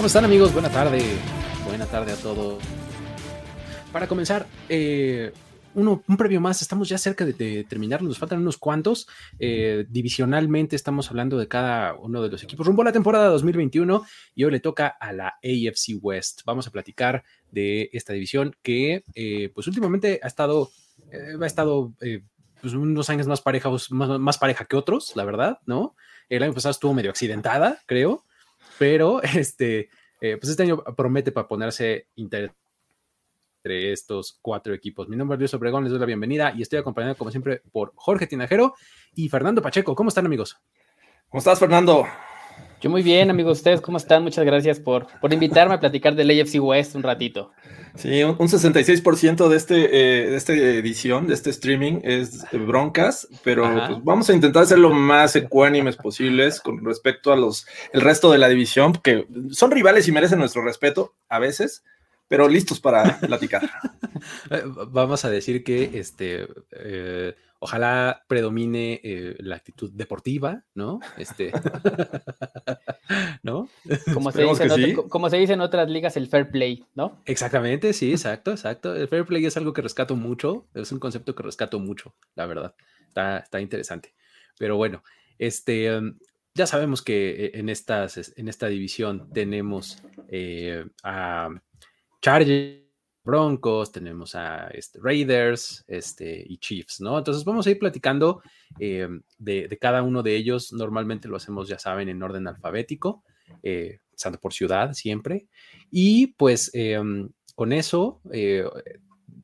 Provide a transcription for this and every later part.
¿Cómo están amigos? Buena tarde. Buena tarde a todos. Para comenzar, eh, uno, un previo más, estamos ya cerca de, terminar, nos faltan unos cuantos. Eh, divisionalmente estamos hablando de cada uno de los equipos rumbo a la temporada 2021 y hoy le toca a la AFC West. Vamos a platicar de esta división que eh, pues últimamente ha estado, ha estado pues unos años más pareja, más, más pareja que otros, la verdad, ¿no? El año pasado estuvo medio accidentada, creo pero este, eh, pues este año promete para ponerse interesante entre estos cuatro equipos. Mi nombre es Luis Obregón, les doy la bienvenida y estoy acompañado como siempre por Jorge Tinajero y Fernando Pacheco. ¿Cómo están amigos? ¿Cómo estás Fernando? Yo muy bien, amigos. ¿Ustedes cómo están? Muchas gracias por, por invitarme a platicar del AFC West un ratito. Sí, un, 66% de, este, eh, de esta edición, de este streaming, es broncas, pero pues, vamos a intentar ser lo más ecuánimes posibles con respecto a los el resto de la división, que son rivales y merecen nuestro respeto a veces, pero listos para platicar. Eh, vamos a decir que este eh, ojalá predomine eh, la actitud deportiva, ¿no? Este, ¿no? Como se, dice como se, dice en otras ligas, el fair play, ¿no? Exactamente, sí, exacto, exacto. El fair play es algo que rescato mucho, es un concepto que rescato mucho, la verdad. Está, está interesante. Pero bueno, este, em, ya sabemos que en, estas, en esta división tenemos a Chargers, Broncos, tenemos a este, Raiders este, y Chiefs, ¿no? Entonces vamos a ir platicando eh, de, cada uno de ellos. Normalmente lo hacemos, ya saben, en orden alfabético, eh, por ciudad siempre. Y pues em, con eso eh,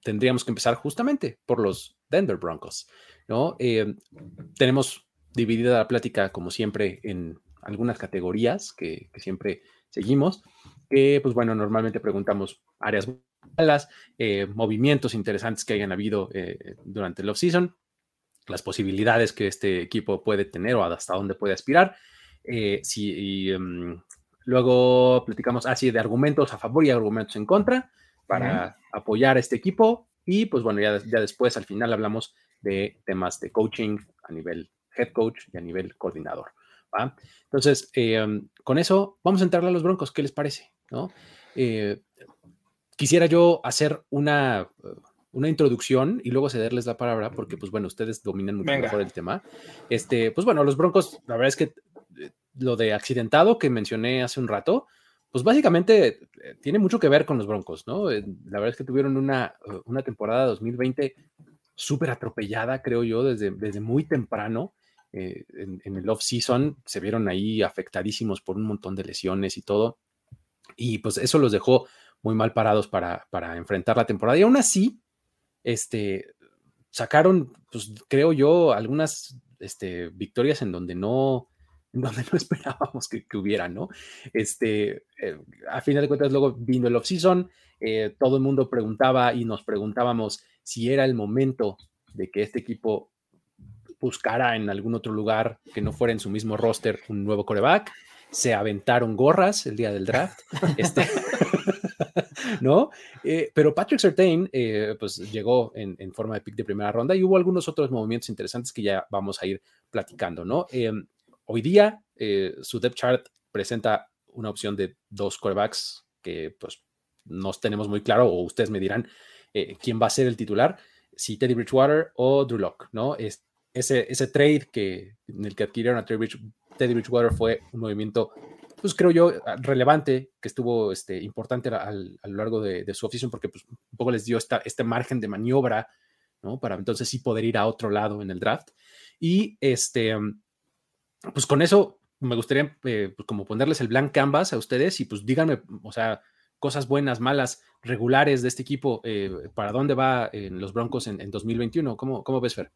tendríamos que empezar justamente por los Denver Broncos, ¿no? Em, tenemos dividida la plática, como siempre, en algunas categorías que, que siempre seguimos que, pues bueno, normalmente preguntamos áreas malas, eh, movimientos interesantes que hayan habido eh, durante el off-season, las posibilidades que este equipo puede tener o hasta dónde puede aspirar. Eh, si, em, luego platicamos así de argumentos a favor y argumentos en contra para apoyar a este equipo. Y pues bueno, ya, ya después al final hablamos de temas de coaching a nivel head coach y a nivel coordinador. Entonces, em, con eso vamos a entrarle a los broncos. ¿Qué les parece? ¿no? Eh, quisiera yo hacer una, una introducción y luego cederles la palabra porque, pues bueno, ustedes dominan mucho mejor el tema. Este, pues bueno, los Broncos, la verdad es que eh, lo de accidentado que mencioné hace un rato, pues básicamente eh, tiene mucho que ver con los Broncos, ¿no? La verdad es que tuvieron una, una temporada 2020 súper atropellada, creo yo, desde, desde muy temprano. en, en, el off-season se vieron ahí afectadísimos por un montón de lesiones y todo y pues eso los dejó muy mal parados para, para enfrentar la temporada. Y aún así, este, sacaron, pues creo yo, algunas este, victorias en donde no, donde no esperábamos que, que hubiera, ¿no? Este, eh, a final de cuentas, luego vino el off-season, eh, todo el mundo preguntaba y nos preguntábamos si era el momento de que este equipo buscara en algún otro lugar que no fuera en su mismo roster un nuevo coreback se aventaron gorras el día del draft, este, ¿no? Eh, pero Patrick Sertain, eh, pues llegó en, forma de pick de primera ronda y hubo algunos otros movimientos interesantes que ya vamos a ir platicando, ¿no? Eh, hoy día su depth chart presenta una opción de dos quarterbacks que pues no tenemos muy claro o ustedes me dirán quién va a ser el titular, si Teddy Bridgewater o Drew Locke, ¿no? Es, ese, ese trade que, en el que adquirieron a Teddy Bridgewater fue un movimiento, pues creo yo, relevante, que estuvo este, importante a, lo largo de, su oficio, porque pues, un poco les dio esta, este margen de maniobra, ¿no? Para entonces sí poder ir a otro lado en el draft. Y este, pues con eso me gustaría eh, pues, como ponerles el blank canvas a ustedes y pues díganme, o sea, cosas buenas, malas, regulares de este equipo, eh, para dónde va en los Broncos en, 2021. ¿Cómo, ¿Cómo ves, Fer?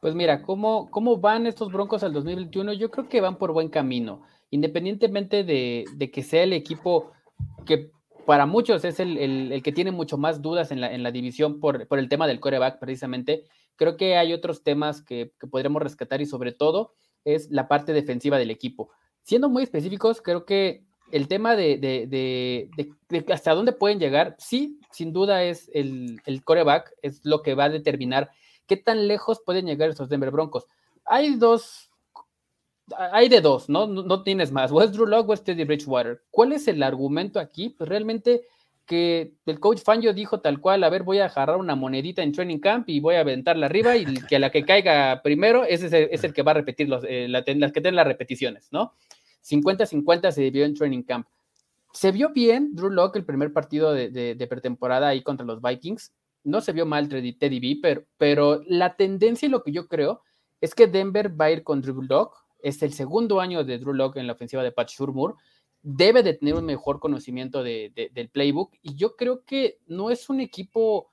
Pues mira, ¿cómo, ¿cómo van estos Broncos al 2021? Yo creo que van por buen camino, independientemente de, que sea el equipo que para muchos es el, que tiene mucho más dudas en la, división por, el tema del coreback, precisamente. Creo que hay otros temas que, que podremos rescatar y sobre todo es la parte defensiva del equipo. Siendo muy específicos, creo que el tema de, hasta dónde pueden llegar, sí, sin duda es el, el coreback, es lo que va a determinar qué tan lejos pueden llegar estos Denver Broncos. Hay dos, hay de dos, ¿no? No, tienes más, o es Drew Locke o es Teddy Bridgewater. ¿Cuál es el argumento aquí? Pues realmente que el coach Fangio dijo tal cual, a ver, voy a agarrar una monedita en training camp y voy a aventarla arriba y que la que caiga primero, ese es el, que va a repetir los, eh, las que tienen las repeticiones, ¿no? 50-50 se dividió en training camp. Se vio bien Drew Locke el primer partido de, pretemporada ahí contra los Vikings. No se vio mal Teddy B, pero, pero la tendencia y lo que yo creo es que Denver va a ir con Drew Locke. Es el segundo año de Drew Locke en la ofensiva de Pat Shurmur. Debe de tener un mejor conocimiento del playbook. Y yo creo que no es un equipo,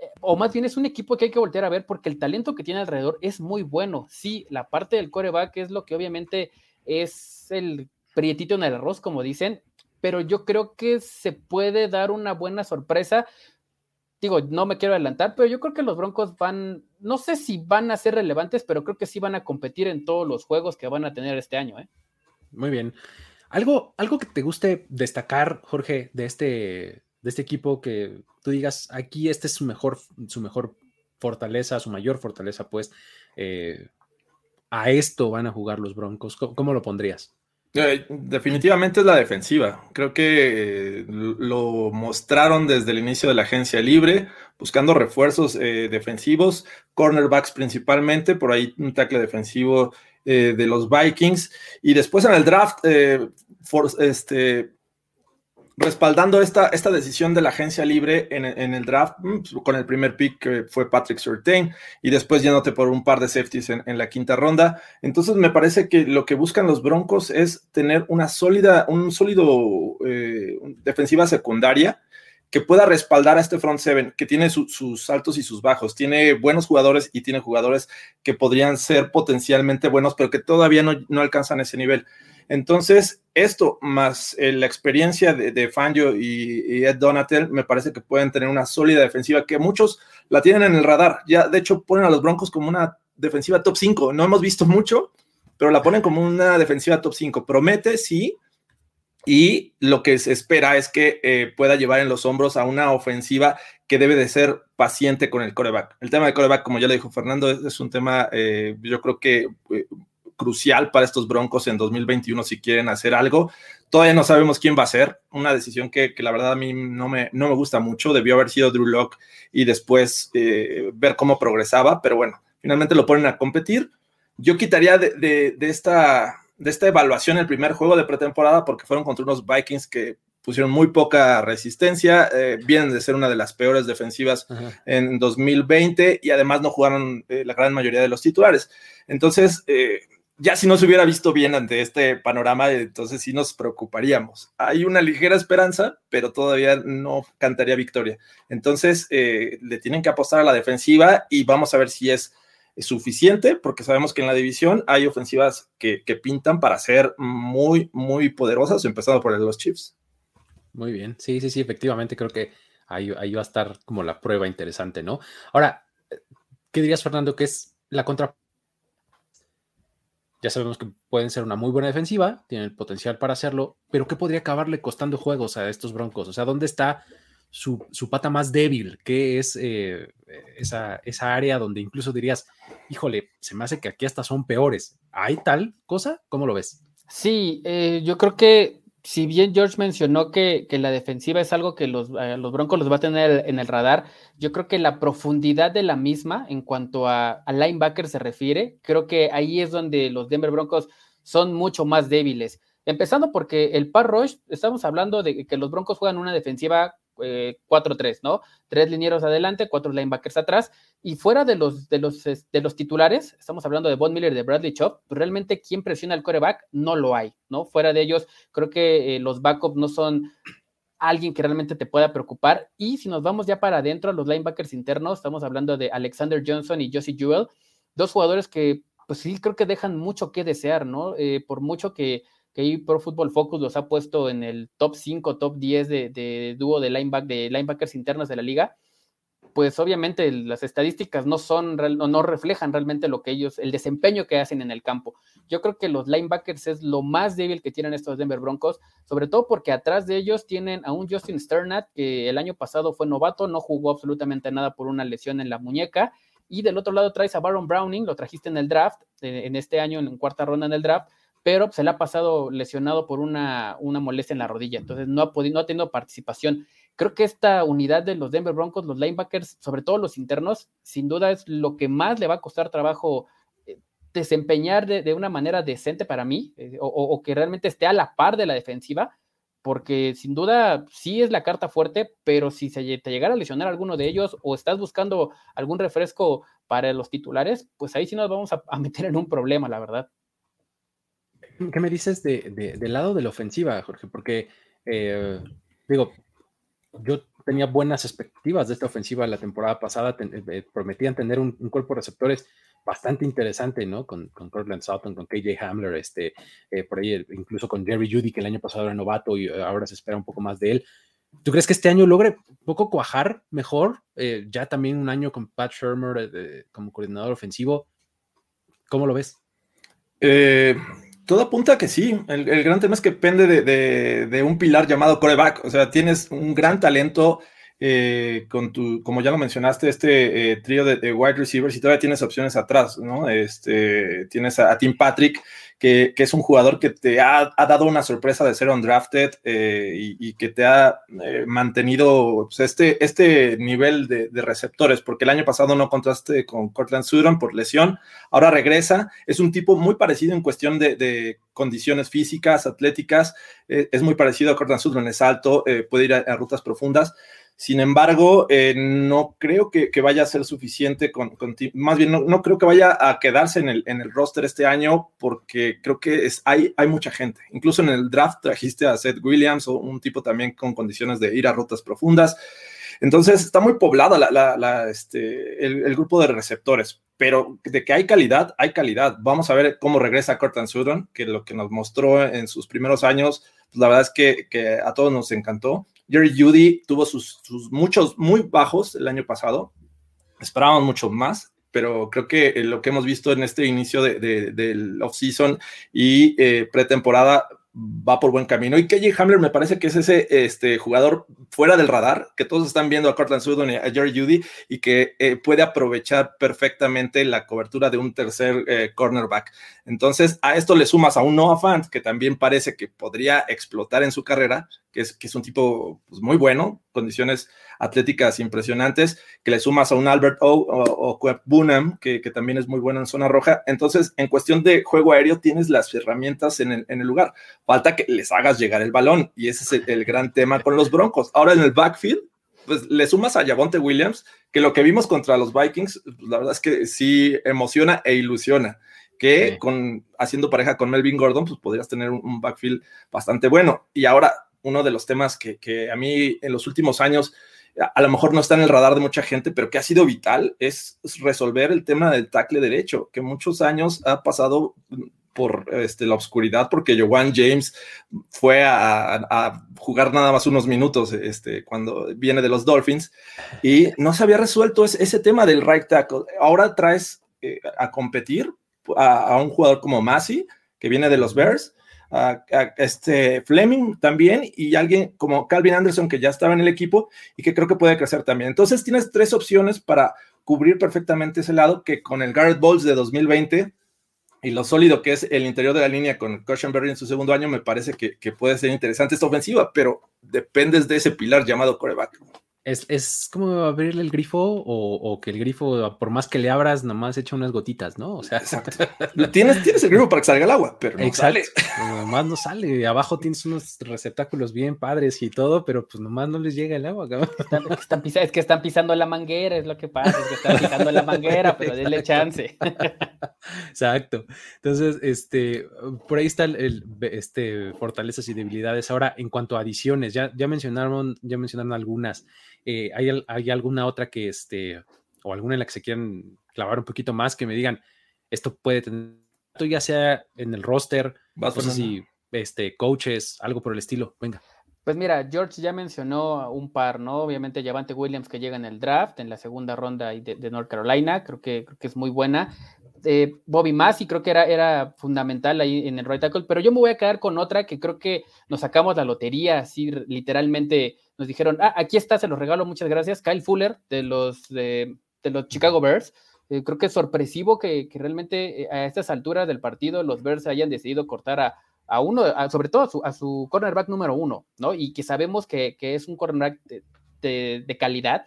eh, o más bien es un equipo que hay que voltear a ver porque el talento que tiene alrededor es muy bueno. Sí, la parte del coreback es lo que obviamente es el prietito en el arroz, como dicen, pero yo creo que se puede dar una buena sorpresa. Digo, no me quiero adelantar, pero yo creo que los Broncos van, no sé si van a ser relevantes, pero creo que sí van a competir en todos los juegos que van a tener este año. ¿eh? Muy bien. Algo, algo que te guste destacar, Jorge, de este, de este equipo que tú digas, aquí este es su mejor, su mejor fortaleza, su mayor fortaleza, pues, eh, a esto van a jugar los Broncos? ¿Cómo, lo pondrías? Eh, definitivamente es la defensiva. Creo que eh, lo mostraron desde el inicio de la agencia libre, buscando refuerzos eh, defensivos, cornerbacks principalmente, por ahí un tackle defensivo de los Vikings. Y después en el draft, este, respaldando esta, esta decisión de la agencia libre en, el draft, mm, pues, con el primer pick que fue Patrick Surtain y después yéndote por un par de safeties en, la quinta ronda. Entonces me parece que lo que buscan los Broncos es tener una sólida, un sólido eh, defensiva secundaria que pueda respaldar a este front seven, que tiene sus altos y sus bajos, tiene buenos jugadores y tiene jugadores que podrían ser potencialmente buenos, pero que todavía no, no alcanzan ese nivel. Entonces, esto más eh, la experiencia de, Fangio y, Ed Donatel, me parece que pueden tener una sólida defensiva que muchos la tienen en el radar. Ya, de hecho, ponen a los Broncos como una defensiva top 5. No hemos visto mucho, pero la ponen como una defensiva top 5. Promete, sí. Y lo que se espera es que eh, pueda llevar en los hombros a una ofensiva que debe de ser paciente con el coreback. El tema de coreback, como ya le dijo Fernando, es, un tema, eh, yo creo que crucial para estos Broncos en 2021 si quieren hacer algo. Todavía no sabemos quién va a ser, una decisión que, la verdad a mí no me, no me gusta mucho, debió haber sido Drew Locke y después eh, ver cómo progresaba, pero bueno, finalmente lo ponen a competir. Yo quitaría de, esta, de esta evaluación el primer juego de pretemporada porque fueron contra unos Vikings que pusieron muy poca resistencia, eh, vienen de ser una de las peores defensivas en 2020 y además no jugaron eh, la gran mayoría de los titulares. Entonces, ya si no se hubiera visto bien ante este panorama, entonces sí nos preocuparíamos. Hay una ligera esperanza, pero todavía no cantaría victoria. Entonces, eh, le tienen que apostar a la defensiva y vamos a ver si es, suficiente, porque sabemos que en la división hay ofensivas que, pintan para ser muy, muy poderosas, empezando por los Chiefs. Muy bien, sí, sí, sí, efectivamente creo que ahí, ahí va a estar como la prueba interesante, ¿no? Ahora, ¿qué dirías, Fernando, que es la contra ya sabemos que pueden ser una muy buena defensiva, tienen el potencial para hacerlo, pero ¿qué podría acabarle costando juegos a estos Broncos? O sea, ¿dónde está su, pata más débil? ¿Qué es eh, esa, esa área donde incluso dirías, híjole, se me hace que aquí hasta son peores? ¿Hay tal cosa? ¿Cómo lo ves? Sí, eh, yo creo que si bien George mencionó que, la defensiva es algo que los, eh, los, Broncos los va a tener en el radar, yo creo que la profundidad de la misma en cuanto a, a linebacker se refiere, creo que ahí es donde los Denver Broncos son mucho más débiles. Empezando porque el par rush, estamos hablando de que los Broncos juegan una defensiva 4-3, eh, ¿no? Tres linieros adelante, cuatro linebackers atrás, y fuera de los, de los, de los titulares, estamos hablando de Von Miller y de Bradley Chop, pues realmente quien presiona al coreback no lo hay, ¿no? Fuera de ellos, creo que eh, los backups no son alguien que realmente te pueda preocupar, y si nos vamos ya para adentro, los linebackers internos, estamos hablando de Alexander Johnson y Josie Jewell, dos jugadores que, pues sí, creo que dejan mucho que desear, ¿no? Eh, por mucho que, que Pro Football Focus los ha puesto en el top 5, top 10 de, de dúo de, lineback, linebackers internos de la liga, pues obviamente las estadísticas no son, no reflejan realmente lo que ellos, el desempeño que hacen en el campo. Yo creo que los linebackers es lo más débil que tienen estos Denver Broncos, sobre todo porque atrás de ellos tienen a un Justin Sternat que el año pasado fue novato, no jugó absolutamente nada por una lesión en la muñeca. Y del otro lado traes a Baron Browning, lo trajiste en el draft, eh, en este año en cuarta ronda en el draft, pero se le ha pasado lesionado por una, una molestia en la rodilla, entonces no ha, podido, no ha tenido participación. Creo que esta unidad de los Denver Broncos, los linebackers, sobre todo los internos, sin duda es lo que más le va a costar trabajo eh, desempeñar de, una manera decente para mí, eh, o, que realmente esté a la par de la defensiva, porque sin duda sí es la carta fuerte, pero si se te llegara a lesionar alguno de ellos o estás buscando algún refresco para los titulares, pues ahí sí nos vamos a, meter en un problema, la verdad. ¿Qué me dices de, del lado de la ofensiva, Jorge? Porque, eh, digo, yo tenía buenas expectativas de esta ofensiva la temporada pasada, eh, prometían tener un, cuerpo de receptores bastante interesante, ¿no? Con, con Cortland Sutton, con KJ Hamler, este, eh, por ahí incluso con Jerry Judy, que el año pasado era novato y ahora se espera un poco más de él. ¿Tú crees que este año logre un poco cuajar mejor? ya también un año con Pat Shermer como coordinador ofensivo. ¿Cómo lo ves? Eh, todo apunta a que sí. El, gran tema es que depende de, un pilar llamado coreback. O sea, tienes un gran talento eh, con tu, como ya lo mencionaste, este eh, trío de, wide receivers y todavía tienes opciones atrás, ¿no? Este, tienes a Tim Patrick, que, es un jugador que te ha, dado una sorpresa de ser undrafted eh, y, que te ha eh, mantenido pues, este, este nivel de, receptores, porque el año pasado no contraste con Cortland Sutton por lesión, ahora regresa, es un tipo muy parecido en cuestión de, condiciones físicas, atléticas, eh, es muy parecido a Cortland Sutton, es alto, puede ir a rutas profundas, sin embargo, eh, no creo que, vaya a ser suficiente con, más bien no, creo que vaya a quedarse en el, en roster este año porque creo que hay, mucha gente. Incluso en el draft trajiste a Seth Williams un tipo también con condiciones de ir a rutas profundas. Entonces está muy poblada la, este, el, grupo de receptores, pero de que hay calidad, hay calidad. Vamos a ver cómo regresa Cortland Sutton, que lo que nos mostró en sus primeros años, pues la verdad es que, que a todos nos encantó. Jerry Judy tuvo sus, muchos muy bajos el año pasado. Esperábamos mucho más, pero creo que eh, lo que hemos visto en este inicio de, del off-season y eh, pretemporada va por buen camino. Y KJ Hamler me parece que es ese este, jugador fuera del radar, que todos están viendo a Cortland Sutton y a Jerry Judy y que eh, puede aprovechar perfectamente la cobertura de un tercer eh, cornerback. Entonces, a esto le sumas a un Noah Fant, que también parece que podría explotar en su carrera, que es, que es un tipo pues, muy bueno, condiciones atléticas impresionantes, que le sumas a un Albert O o, o Bunham, que, también es muy bueno en zona roja. Entonces, en cuestión de juego aéreo, tienes las herramientas en el, en el lugar. Falta que les hagas llegar el balón, y ese es el, gran tema con los Broncos. Ahora en el backfield, pues le sumas a Javonte Williams, que lo que vimos contra los Vikings, pues, la verdad es que sí emociona e ilusiona que con haciendo pareja con Melvin Gordon, pues podrías tener un, backfield bastante bueno. Y ahora, uno de los temas que, que, a mí en los últimos años a lo mejor no está en el radar de mucha gente, pero que ha sido vital, es resolver el tema del tackle derecho, que muchos años ha pasado por este, la oscuridad, porque Joan James fue a, jugar nada más unos minutos este, cuando viene de los Dolphins y no se había resuelto ese, tema del right tackle. Ahora traes eh, a competir a, a, un jugador como Massey, que viene de los Bears, este Fleming también y alguien como Calvin Anderson que ya estaba en el equipo y que creo que puede crecer también. Entonces tienes tres opciones para cubrir perfectamente ese lado que con el Garrett Bowles de 2020 y lo sólido que es el interior de la línea con Cushenberry en su segundo año, me parece que, que puede ser interesante esta ofensiva, pero dependes de ese pilar llamado coreback. Es, como abrirle el grifo o, que el grifo, por más que le abras, nomás echa unas gotitas, ¿no? O sea, tienes, tienes el grifo para que salga el agua, pero no sale. Nomás no sale. Abajo tienes unos receptáculos bien padres y todo, pero pues nomás no les llega el agua. Están, es que están pisando la manguera, es lo que pasa, es que están pisando la manguera, pero denle chance. Exacto. Entonces, este, por ahí están el, este, fortalezas y debilidades. Ahora, en cuanto a adiciones, ya, ya mencionaron, ya mencionaron algunas. Eh, ¿hay, alguna otra que, este, o alguna en la que se quieran clavar un poquito más, que me digan, esto puede tener, ya sea en el roster, cosas así, este, coaches, algo por el estilo. Venga. Pues mira, George ya mencionó un par, ¿no? Obviamente Javante Williams que llega en el draft, en la segunda ronda de, North Carolina, creo que, creo que es muy buena. Eh, Bobby Massey creo que era, era fundamental ahí en el right tackle, pero yo me voy a quedar con otra que creo que nos sacamos la lotería, así literalmente nos dijeron, ah, aquí está, se los regalo, muchas gracias, Kyle Fuller de los, de, los Chicago Bears. Eh, creo que es sorpresivo que, realmente eh, a estas alturas del partido los Bears hayan decidido cortar a, a uno, sobre todo a su, a su, cornerback número uno, ¿no? Y que sabemos que, es un cornerback de, calidad.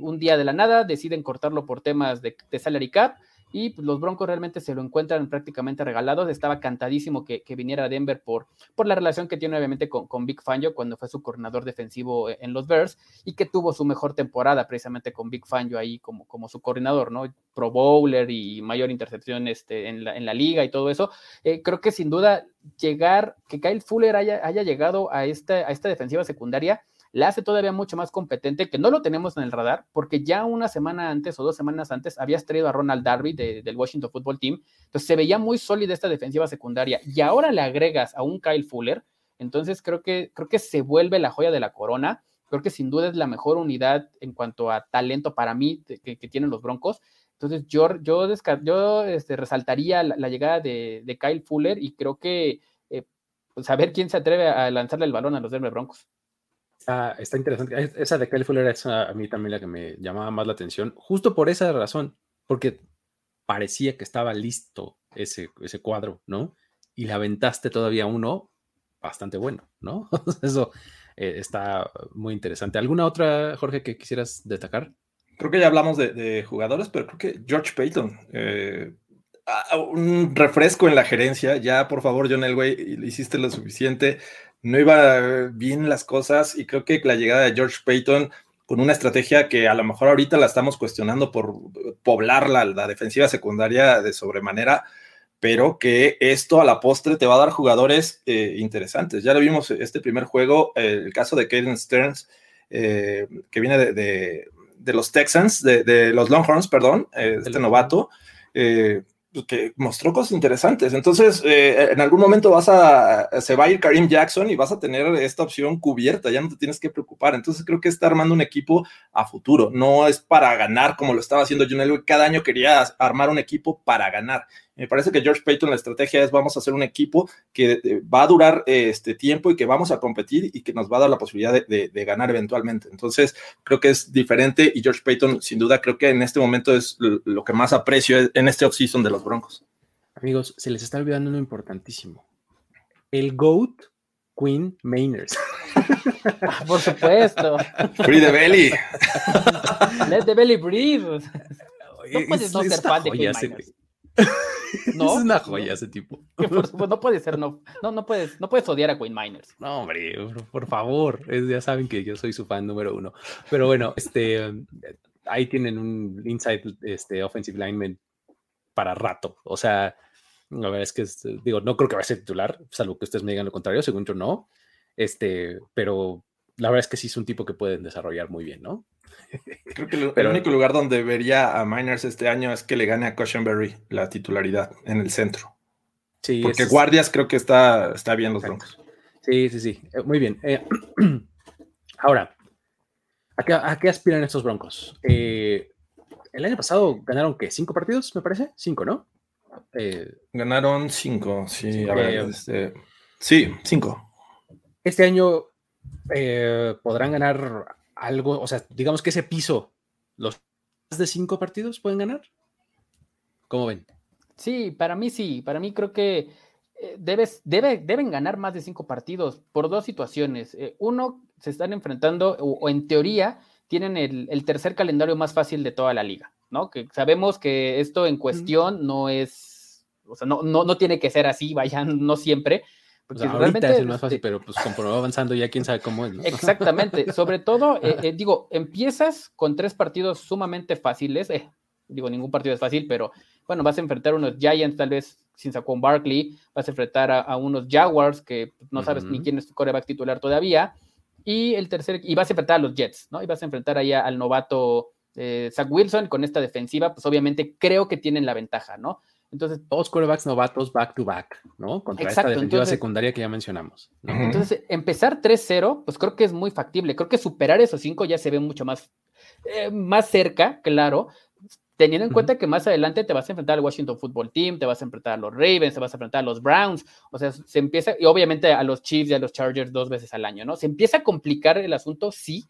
Un día de la nada deciden cortarlo por temas de, de salary cap y pues, los Broncos realmente se lo encuentran prácticamente regalados. Estaba cantadísimo que, viniera a Denver por, por la relación que tiene obviamente con, con Big Fangio cuando fue su coordinador defensivo en los Bears y que tuvo su mejor temporada precisamente con Big Fangio ahí como, como su coordinador, ¿no? Pro Bowler y mayor intercepción este, en, la, en la liga y todo eso. Eh, creo que sin duda llegar, que Kyle Fuller haya, haya llegado a esta, a esta defensiva secundaria la hace todavía mucho más competente, que no lo tenemos en el radar, porque ya una semana antes o dos semanas antes habías traído a Ronald Darby del Washington Football Team, entonces se veía muy sólida esta defensiva secundaria, y ahora le agregas a un Kyle Fuller, entonces creo que, creo que se vuelve la joya de la corona, creo que sin duda es la mejor unidad en cuanto a talento para mí que, tienen los Broncos, entonces yo, yo, yo este, resaltaría la, llegada de, Kyle Fuller y creo que eh, pues a ver quién se atreve a lanzarle el balón a los Denver Broncos. Está, interesante. Esa de Kyle Fuller es a, mí también la que me llamaba más la atención, justo por esa razón, porque parecía que estaba listo ese, ese cuadro, ¿no? Y le aventaste todavía uno bastante bueno, ¿no? Eso eh, está muy interesante. ¿Alguna otra, Jorge, que quisieras destacar? Creo que ya hablamos de, jugadores, pero creo que George Payton, eh, un refresco en la gerencia, ya por favor, John Elway, hiciste lo suficiente no iba bien las cosas y creo que la llegada de George Payton con una estrategia que a lo mejor ahorita la estamos cuestionando por poblar la, defensiva secundaria de sobremanera, pero que esto a la postre te va a dar jugadores eh, interesantes. Ya lo vimos este primer juego, el caso de Caden Stearns, eh, que viene de, los Texans, de, los Longhorns, perdón, eh, este novato. Que mostró cosas interesantes. Entonces, eh, en algún momento vas a, se va a ir Karim Jackson y vas a tener esta opción cubierta, ya no te tienes que preocupar. Entonces, creo que está armando un equipo a futuro, no es para ganar como lo estaba haciendo John. Cada año quería armar un equipo para ganar. Me parece que George Payton, la estrategia es vamos a hacer un equipo que eh, va a durar este tiempo y que vamos a competir y que nos va a dar la posibilidad de, ganar eventualmente. Entonces, creo que es diferente y George Payton, sin duda, creo que en este momento es lo que más aprecio en este offseason de los Broncos. Amigos, se les está olvidando uno importantísimo. El GOAT Queen Mainers. Por supuesto. Free the belly. Let the belly breathe. No puedes no ser fan de Queen Mainers. ¿No? Es una joya ese tipo. no puede ser, no, no, no, puedes, no puedes odiar a Quinn Miners. No, hombre, por, favor, ya saben que yo soy su fan número uno. Pero bueno, este, ahí tienen un inside este, offensive lineman para rato. O sea, la verdad es que, digo, no creo que vaya a ser titular, salvo que ustedes me digan lo contrario, según yo no. Este, pero la verdad es que sí es un tipo que pueden desarrollar muy bien, ¿no? Creo que el único lugar donde vería a Miners este año es que le gane a Cushenberry la titularidad en el centro. Sí, Porque guardias creo que está, está bien los Broncos. Sí, sí, sí. Eh, muy bien. Eh, ahora, ¿a qué, aspiran estos Broncos? Eh, el año pasado ganaron, ¿qué? ¿Cinco partidos, me parece? Cinco, ¿no? Ganaron cinco, sí. Este, sí, cinco. Este año podrán ganar algo, o sea, digamos que ese piso, los más de cinco partidos pueden ganar. ¿Cómo ven? Sí, para mí sí, para mí creo que eh, debes, debe, deben ganar más de cinco partidos por dos situaciones. Eh, uno, se están enfrentando, o, en teoría, tienen el, tercer calendario más fácil de toda la liga, ¿no? Que sabemos que esto en cuestión no es, o sea, no, no, no tiene que ser así, vayan, no siempre, porque realmente es más fácil, pero pues va avanzando ya quién sabe cómo es. Exactamente. Sobre todo, eh, eh, digo, empiezas con tres partidos sumamente fáciles. Eh, digo, ningún partido es fácil, pero bueno, vas a enfrentar a unos Giants, tal vez sin Saquon Barkley, vas a enfrentar a, unos Jaguars que no sabes ni quién es tu coreback titular todavía. Y el tercer, y vas a enfrentar a los Jets, ¿no? Y vas a enfrentar ahí al novato eh, Zach Wilson con esta defensiva, pues obviamente creo que tienen la ventaja, ¿no? Entonces, dos quarterbacks novatos back to back, ¿no? Contra esta defensiva secundaria que ya mencionamos. Entonces, empezar 3-0, pues creo que es muy factible. Creo que superar esos cinco ya se ve mucho más, eh, más cerca, claro. Teniendo en cuenta que más adelante te vas a enfrentar al Washington Football Team, te vas a enfrentar a los Ravens, te vas a enfrentar a los Browns, o sea, se empieza, y obviamente a los Chiefs y a los Chargers dos veces al año, ¿no? Se empieza a complicar el asunto, sí,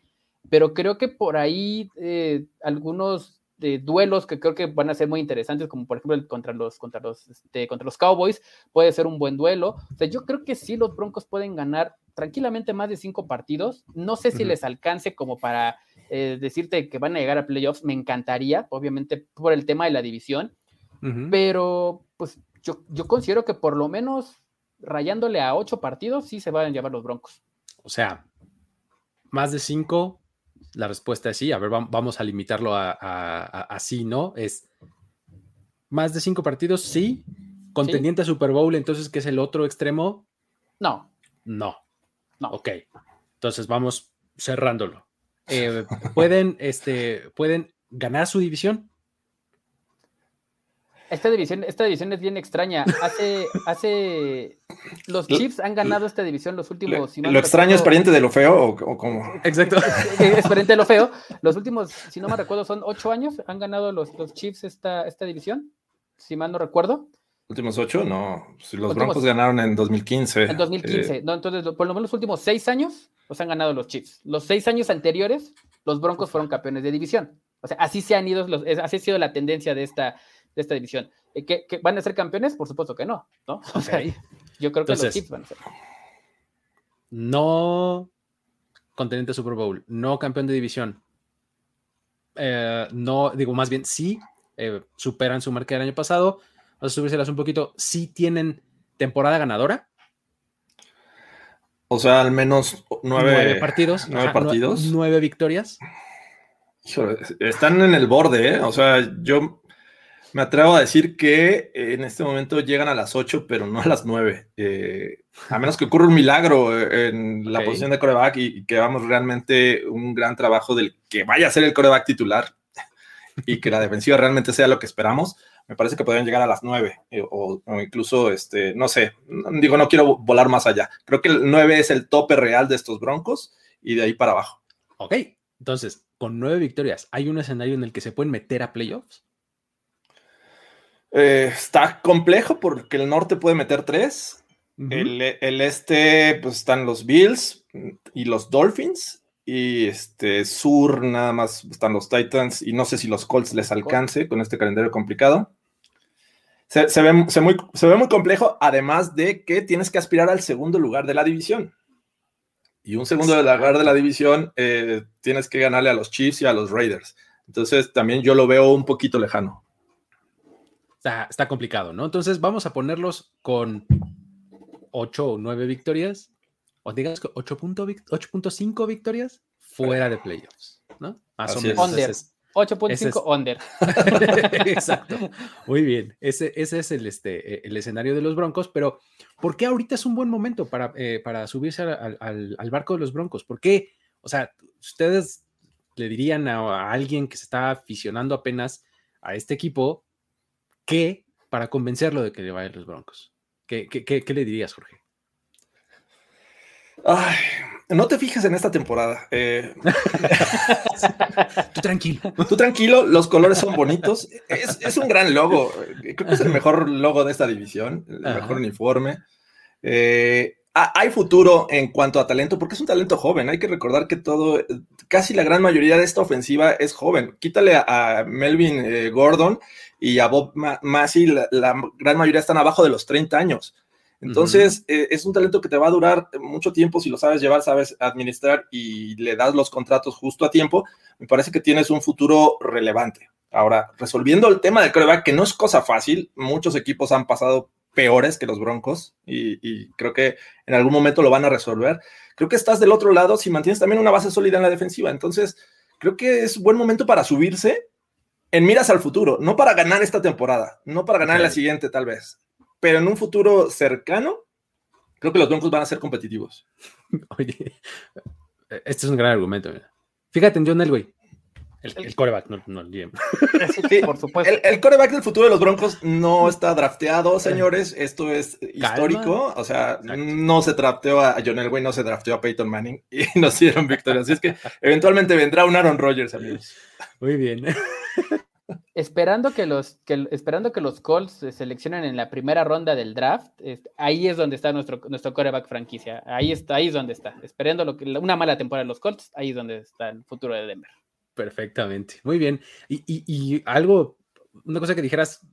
pero creo que por ahí eh, algunos de duelos que creo que van a ser muy interesantes, como por ejemplo contra los, contra los, este, contra los Cowboys, puede ser un buen duelo. O sea, yo creo que sí los Broncos pueden ganar tranquilamente más de cinco partidos. No sé si les alcance como para eh, decirte que van a llegar a playoffs, me encantaría, obviamente por el tema de la división, pero pues yo, yo considero que por lo menos rayándole a ocho partidos, sí se van a llevar los Broncos. O sea, más de cinco, la respuesta es sí. A ver, vamos a limitarlo a, así, ¿no? Es más de cinco partidos, sí. Contendiente a Super Bowl, entonces, ¿qué es el otro extremo? No. No. No. Ok. Entonces vamos cerrándolo. Eh, ¿pueden, este, ¿Pueden ganar su división? Esta división, esta división es bien extraña. Hace, hace los Chiefs han ganado esta división los últimos. ¿Lo extraño es pariente de lo feo o, cómo? Exacto. Es, pariente de lo feo. Los últimos, si no me recuerdo, son ocho años. Han ganado los, los Chiefs esta, esta división, si mal no recuerdo. ¿Últimos ocho? No. los Broncos ganaron en 2015. En 2015. Eh. No, entonces, por lo menos los últimos seis años los han ganado los Chiefs. Los seis años anteriores, los Broncos fueron campeones de división. O sea, así se han ido, los, así ha sido la tendencia de esta, de esta división. Eh, ¿Que, van a ser campeones? Por supuesto que no, ¿no? O sea, yo creo que los Chiefs van a ser. No contendiente Super Bowl, no campeón de división. Eh, no, digo, más bien sí, eh, superan su marca del año pasado. Vamos a subírselas un poquito. Sí tienen temporada ganadora. O sea, al menos nueve, partidos. Nueve partidos. Nueve, victorias. están en el borde, ¿eh? O sea, yo me atrevo a decir que en este momento llegan a las 8, pero no a las 9. Eh, a menos que ocurra un milagro eh, en la posición de coreback y, que hagamos realmente un gran trabajo del que vaya a ser el coreback titular y que la defensiva realmente sea lo que esperamos. Me parece que podrían llegar a las 9 eh, o, incluso, este, no sé, digo, no quiero volar más allá. Creo que el 9 es el tope real de estos Broncos y de ahí para abajo. Ok, entonces, con 9 victorias, ¿hay un escenario en el que se pueden meter a playoffs? Eh, está complejo porque el norte puede meter tres. el, este, pues están los Bills y los Dolphins. Y este sur, nada más están los Titans. Y no sé si los Colts les alcance con este calendario complicado. Se, ve, muy, se, ve, muy, complejo, además de que tienes que aspirar al segundo lugar de la división. Y un segundo lugar de la división eh, tienes que ganarle a los Chiefs y a los Raiders. Entonces también yo lo veo un poquito lejano está, complicado, ¿no? Entonces vamos a ponerlos con 8 o 9 victorias, o digas 8.5 victorias fuera de playoffs, ¿no? Más o menos. 8.5 under. Exacto. Muy bien. Ese, ese es el, este, el escenario de los Broncos, pero ¿por qué ahorita es un buen momento para, eh, para subirse al, al, barco de los Broncos? ¿Por qué? O sea, ustedes le dirían a, a, alguien que se está aficionando apenas a este equipo, ¿Qué para convencerlo de que le vayan los Broncos? ¿Qué, le dirías, Jorge? Ay, no te fijes en esta temporada. Eh. Tú tranquilo. Tú tranquilo, los colores son bonitos. Es, un gran logo. Creo que es el mejor logo de esta división, el mejor uniforme. Eh, hay futuro en cuanto a talento, porque es un talento joven. Hay que recordar que todo, casi la gran mayoría de esta ofensiva es joven. Quítale a, Melvin eh, Gordon y a Bob Massey, la, gran mayoría están abajo de los 30 años. Entonces, eh, es un talento que te va a durar mucho tiempo si lo sabes llevar, sabes administrar y le das los contratos justo a tiempo. Me parece que tienes un futuro relevante. Ahora, resolviendo el tema del coreback, que no es cosa fácil, muchos equipos han pasado peores que los Broncos y, y, creo que en algún momento lo van a resolver. Creo que estás del otro lado si mantienes también una base sólida en la defensiva. Entonces, creo que es buen momento para subirse en miras al futuro, no para ganar esta temporada, no para ganar la siguiente tal vez, pero en un futuro cercano, creo que los Broncos van a ser competitivos. Oye, este es un gran argumento. Fíjate en John Elway. El, coreback, no, el GM. Sí, por supuesto. El, coreback del futuro de los Broncos no está drafteado, señores. Esto es histórico. O sea, no se drafteó a John Elway, no se drafteó a Peyton Manning y nos dieron victoria. Así es que eventualmente vendrá un Aaron Rodgers, amigos. Muy bien. Esperando que los, que, esperando que los Colts se seleccionen en la primera ronda del draft, ahí es donde está nuestro, nuestro coreback franquicia. Ahí está, ahí es donde está. Esperando lo que, una mala temporada de los Colts, ahí es donde está el futuro de Denver. Perfectamente. Muy bien. Y, algo, una cosa que dijeras,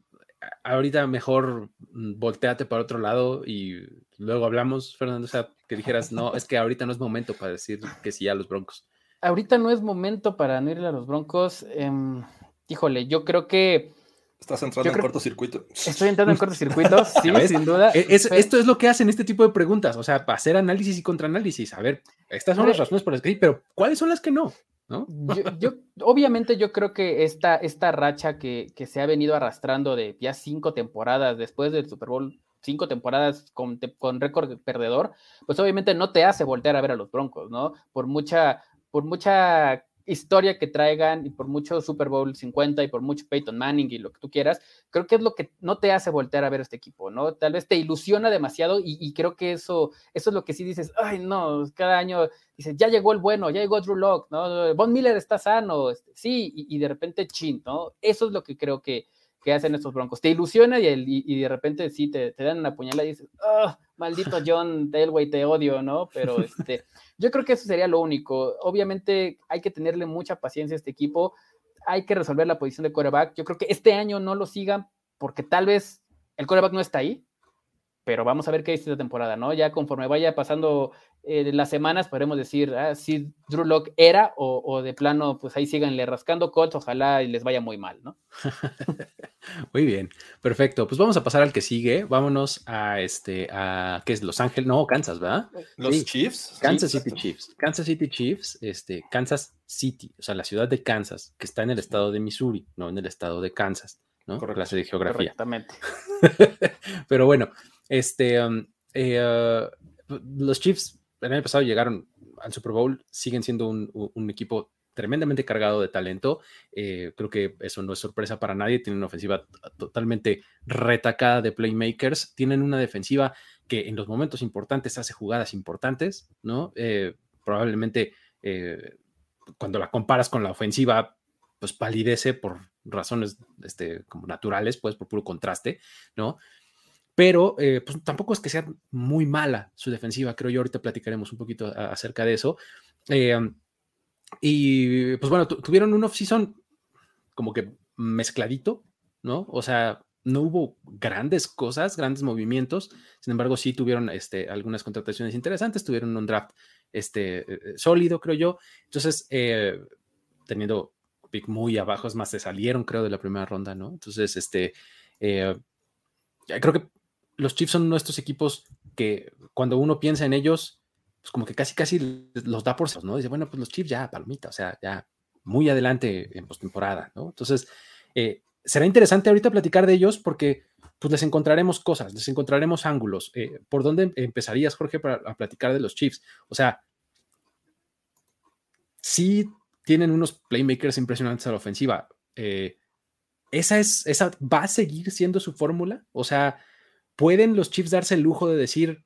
ahorita mejor mm, volteate para otro lado y luego hablamos, Fernando, o sea, que dijeras, no, es que ahorita no es momento para decir que sí a los Broncos. Ahorita no es momento para no ir a los Broncos. Em, híjole, yo creo que... Estás entrando en cortocircuito. Estoy entrando en cortocircuito, sí, sin duda. E, esto es lo que hacen este tipo de preguntas, o sea, para hacer análisis y contraanálisis. A ver, estas son las razones por las que sí, pero ¿cuáles son las que no? Yo, obviamente yo creo que esta, esta racha que, se ha venido arrastrando de ya cinco temporadas después del Super Bowl, cinco temporadas con, con récord perdedor, pues obviamente no te hace voltear a ver a los Broncos, ¿no? Por mucha, por mucha historia que traigan y por mucho Super Bowl 50 y por mucho Peyton Manning y lo que tú quieras, creo que es lo que no te hace voltear a ver este equipo, ¿no? Tal vez te ilusiona demasiado y, creo que eso, eso es lo que sí dices, ay, no, cada año dices, ya llegó el bueno, ya llegó Drew Locke, ¿no? Von Miller está sano, este, sí, y, y de repente chin, ¿no? Eso es lo que creo que, que hacen estos broncos. Te ilusiona y, y, de repente sí te, te, dan una puñalada y dices, oh, maldito John Elway, te odio, ¿no? Pero este, yo creo que eso sería lo único. Obviamente hay que tenerle mucha paciencia a este equipo. Hay que resolver la posición de coreback. Yo creo que este año no lo sigan porque tal vez el coreback no está ahí, pero vamos a ver qué dice esta temporada, ¿no? Ya conforme vaya pasando eh, las semanas, podremos decir ah, si Drew Lock era o, de plano, pues ahí síganle rascando Colts, ojalá y les vaya muy mal, ¿no? muy bien, perfecto. Pues vamos a pasar al que sigue. Vámonos a este, a ¿qué es? Los Ángeles, no, Kansas, ¿verdad? Los Chiefs. Kansas City Chiefs. Kansas City Chiefs, este, Kansas City, o sea, la ciudad de Kansas, que está en el estado de Missouri, no en el estado de Kansas, ¿no? Correcto. Clase de geografía. Exactamente. Pero bueno, este, um, eh, uh, los Chiefs el año pasado llegaron al Super Bowl, siguen siendo un, equipo tremendamente cargado de talento. Eh, creo que eso no es sorpresa para nadie. Tienen una ofensiva totalmente retacada de playmakers. Tienen una defensiva que en los momentos importantes hace jugadas importantes, ¿no? Eh, probablemente cuando la comparas con la ofensiva, pues palidece por razones este, como naturales, pues por puro contraste, ¿no? Pero eh, pues tampoco es que sea muy mala su defensiva, creo yo, ahorita platicaremos un poquito acerca de eso. Eh, y pues bueno, tuvieron un off-season como que mezcladito, ¿no? O sea, no hubo grandes cosas, grandes movimientos, sin embargo sí tuvieron este, algunas contrataciones interesantes, tuvieron un draft este, eh, sólido, creo yo. Entonces, teniendo pick muy abajo, es más, se salieron, creo, de la primera ronda, ¿no? Entonces, este, creo que los Chiefs son nuestros equipos que cuando uno piensa en ellos, pues como que casi, casi los da por ¿no? Dice, bueno, pues los Chiefs ya, palomita, o sea, ya muy adelante en postemporada, ¿no? Entonces, eh, será interesante ahorita platicar de ellos porque pues les encontraremos cosas, les encontraremos ángulos. Eh, ¿Por dónde empezarías, Jorge, para a platicar de los Chiefs? O sea, sí tienen unos playmakers impresionantes a la ofensiva. Eh, ¿esa, es, ¿Esa va a seguir siendo su fórmula? O sea, ¿pueden los Chiefs darse el lujo de decir,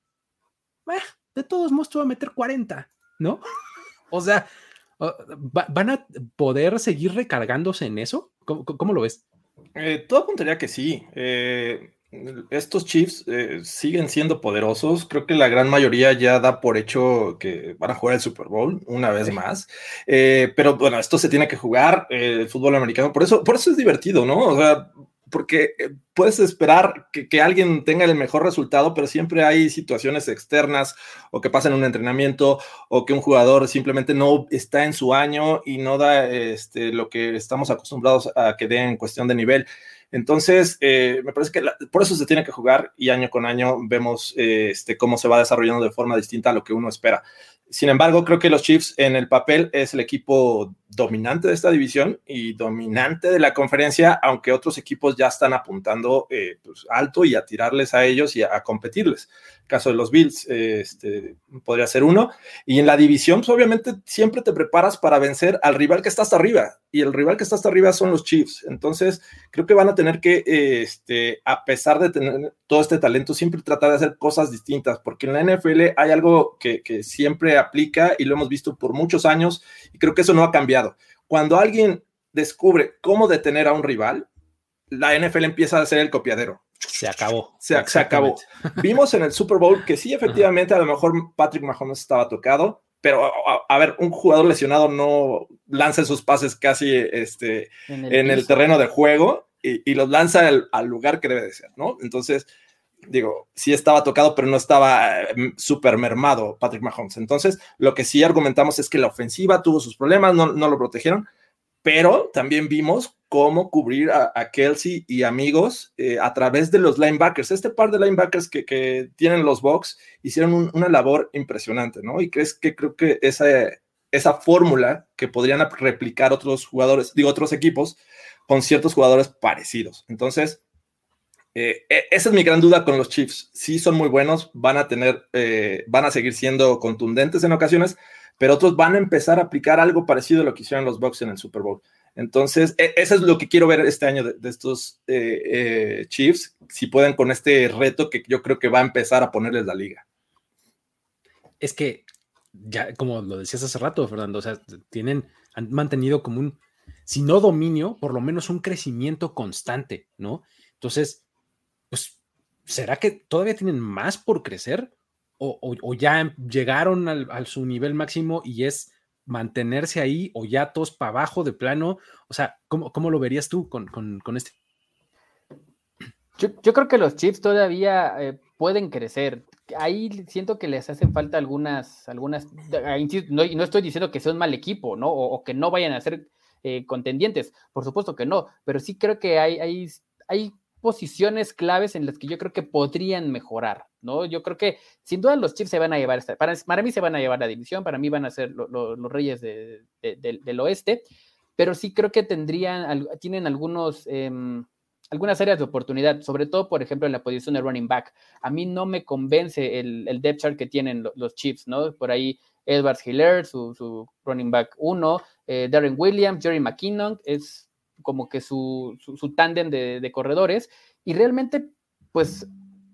de todos modos te a meter 40, ¿no? o sea, ¿van a poder seguir recargándose en eso? ¿Cómo, lo ves? Eh, todo apuntaría que sí. Eh, estos Chiefs eh, siguen siendo poderosos. Creo que la gran mayoría ya da por hecho que van a jugar el Super Bowl una vez más. pero bueno, esto se tiene que jugar el fútbol americano. Por eso, por eso es divertido, ¿no? O sea, porque eh, puedes esperar que, alguien tenga el mejor resultado, pero siempre hay situaciones externas o que pasen un entrenamiento o que un jugador simplemente no está en su año y no da este, lo que estamos acostumbrados a que dé en cuestión de nivel. Entonces, eh, me parece que por eso se tiene que jugar y año con año vemos eh, este, cómo se va desarrollando de forma distinta a lo que uno espera. Sin embargo, creo que los Chiefs en el papel es el equipo dominante de esta división y dominante de la conferencia, aunque otros equipos ya están apuntando eh, pues, alto y a tirarles a ellos y a, competirles. El caso de los Bills eh, este, podría ser uno. Y en la división, pues, obviamente, siempre te preparas para vencer al rival que está hasta arriba. Y el rival que está hasta arriba son los Chiefs. Entonces, creo que van a tener que, este, a pesar de tener todo este talento, siempre tratar de hacer cosas distintas, porque en la NFL hay algo que, que siempre aplica y lo hemos visto por muchos años y creo que eso no ha cambiado. Cuando alguien descubre cómo detener a un rival, la NFL empieza a hacer el copiadero. Se acabó. Se, acabó. Vimos en el Super Bowl que sí, efectivamente, a lo mejor Patrick Mahomes estaba tocado, pero a, ver, un jugador lesionado no lanza sus pases casi este, en el, terreno de juego y, los lanza al, lugar que debe de ser, ¿no? Entonces, digo, sí estaba tocado, pero no estaba eh, súper mermado Patrick Mahomes. Entonces, lo que sí argumentamos es que la ofensiva tuvo sus problemas, no, lo protegieron, pero también vimos cómo cubrir a, Kelsey y amigos eh, a través de los linebackers. Este par de linebackers que, tienen los Bucks hicieron una labor impresionante, ¿no? Y crees que creo que esa, esa fórmula que podrían replicar otros jugadores, digo, otros equipos con ciertos jugadores parecidos. Entonces, eh, e, esa es mi gran duda con los Chiefs. Sí son muy buenos, van a tener, eh, van a seguir siendo contundentes en ocasiones, pero otros van a empezar a aplicar algo parecido a lo que hicieron los Bucks en el Super Bowl. Entonces, e, eso es lo que quiero ver este año de, estos eh, Chiefs, si pueden con este reto que yo creo que va a empezar a ponerles la liga. Es que, ya como lo decías hace rato, Fernando, o sea, tienen, han mantenido como un, si no dominio, por lo menos un crecimiento constante, ¿no? Entonces, pues, ¿será que todavía tienen más por crecer? ¿O, ya llegaron al, su nivel máximo y es mantenerse ahí o ya todos para abajo de plano? O sea, ¿cómo, cómo lo verías tú con, este? Yo, creo que los chips todavía eh, pueden crecer. Ahí siento que les hacen falta algunas, algunas, no, no estoy diciendo que sea un mal equipo, ¿no? O, que no vayan a ser eh, contendientes, por supuesto que no, pero sí creo que hay, hay, hay posiciones claves en las que yo creo que podrían mejorar, ¿no? Yo creo que sin duda los Chiefs se van a llevar, esta, para, mí se van a llevar la división, para mí van a ser los reyes del oeste, pero sí creo que tendrían, tienen algunos, em, algunas áreas de oportunidad, sobre todo, por ejemplo, en la posición de running back. A mí no me convence el, el depth chart que tienen los Chiefs, ¿no? Por ahí Edwards Hiller, su, running back 1, eh, Darren Williams, Jerry McKinnon, es como que su, su, tándem de, corredores y realmente, pues,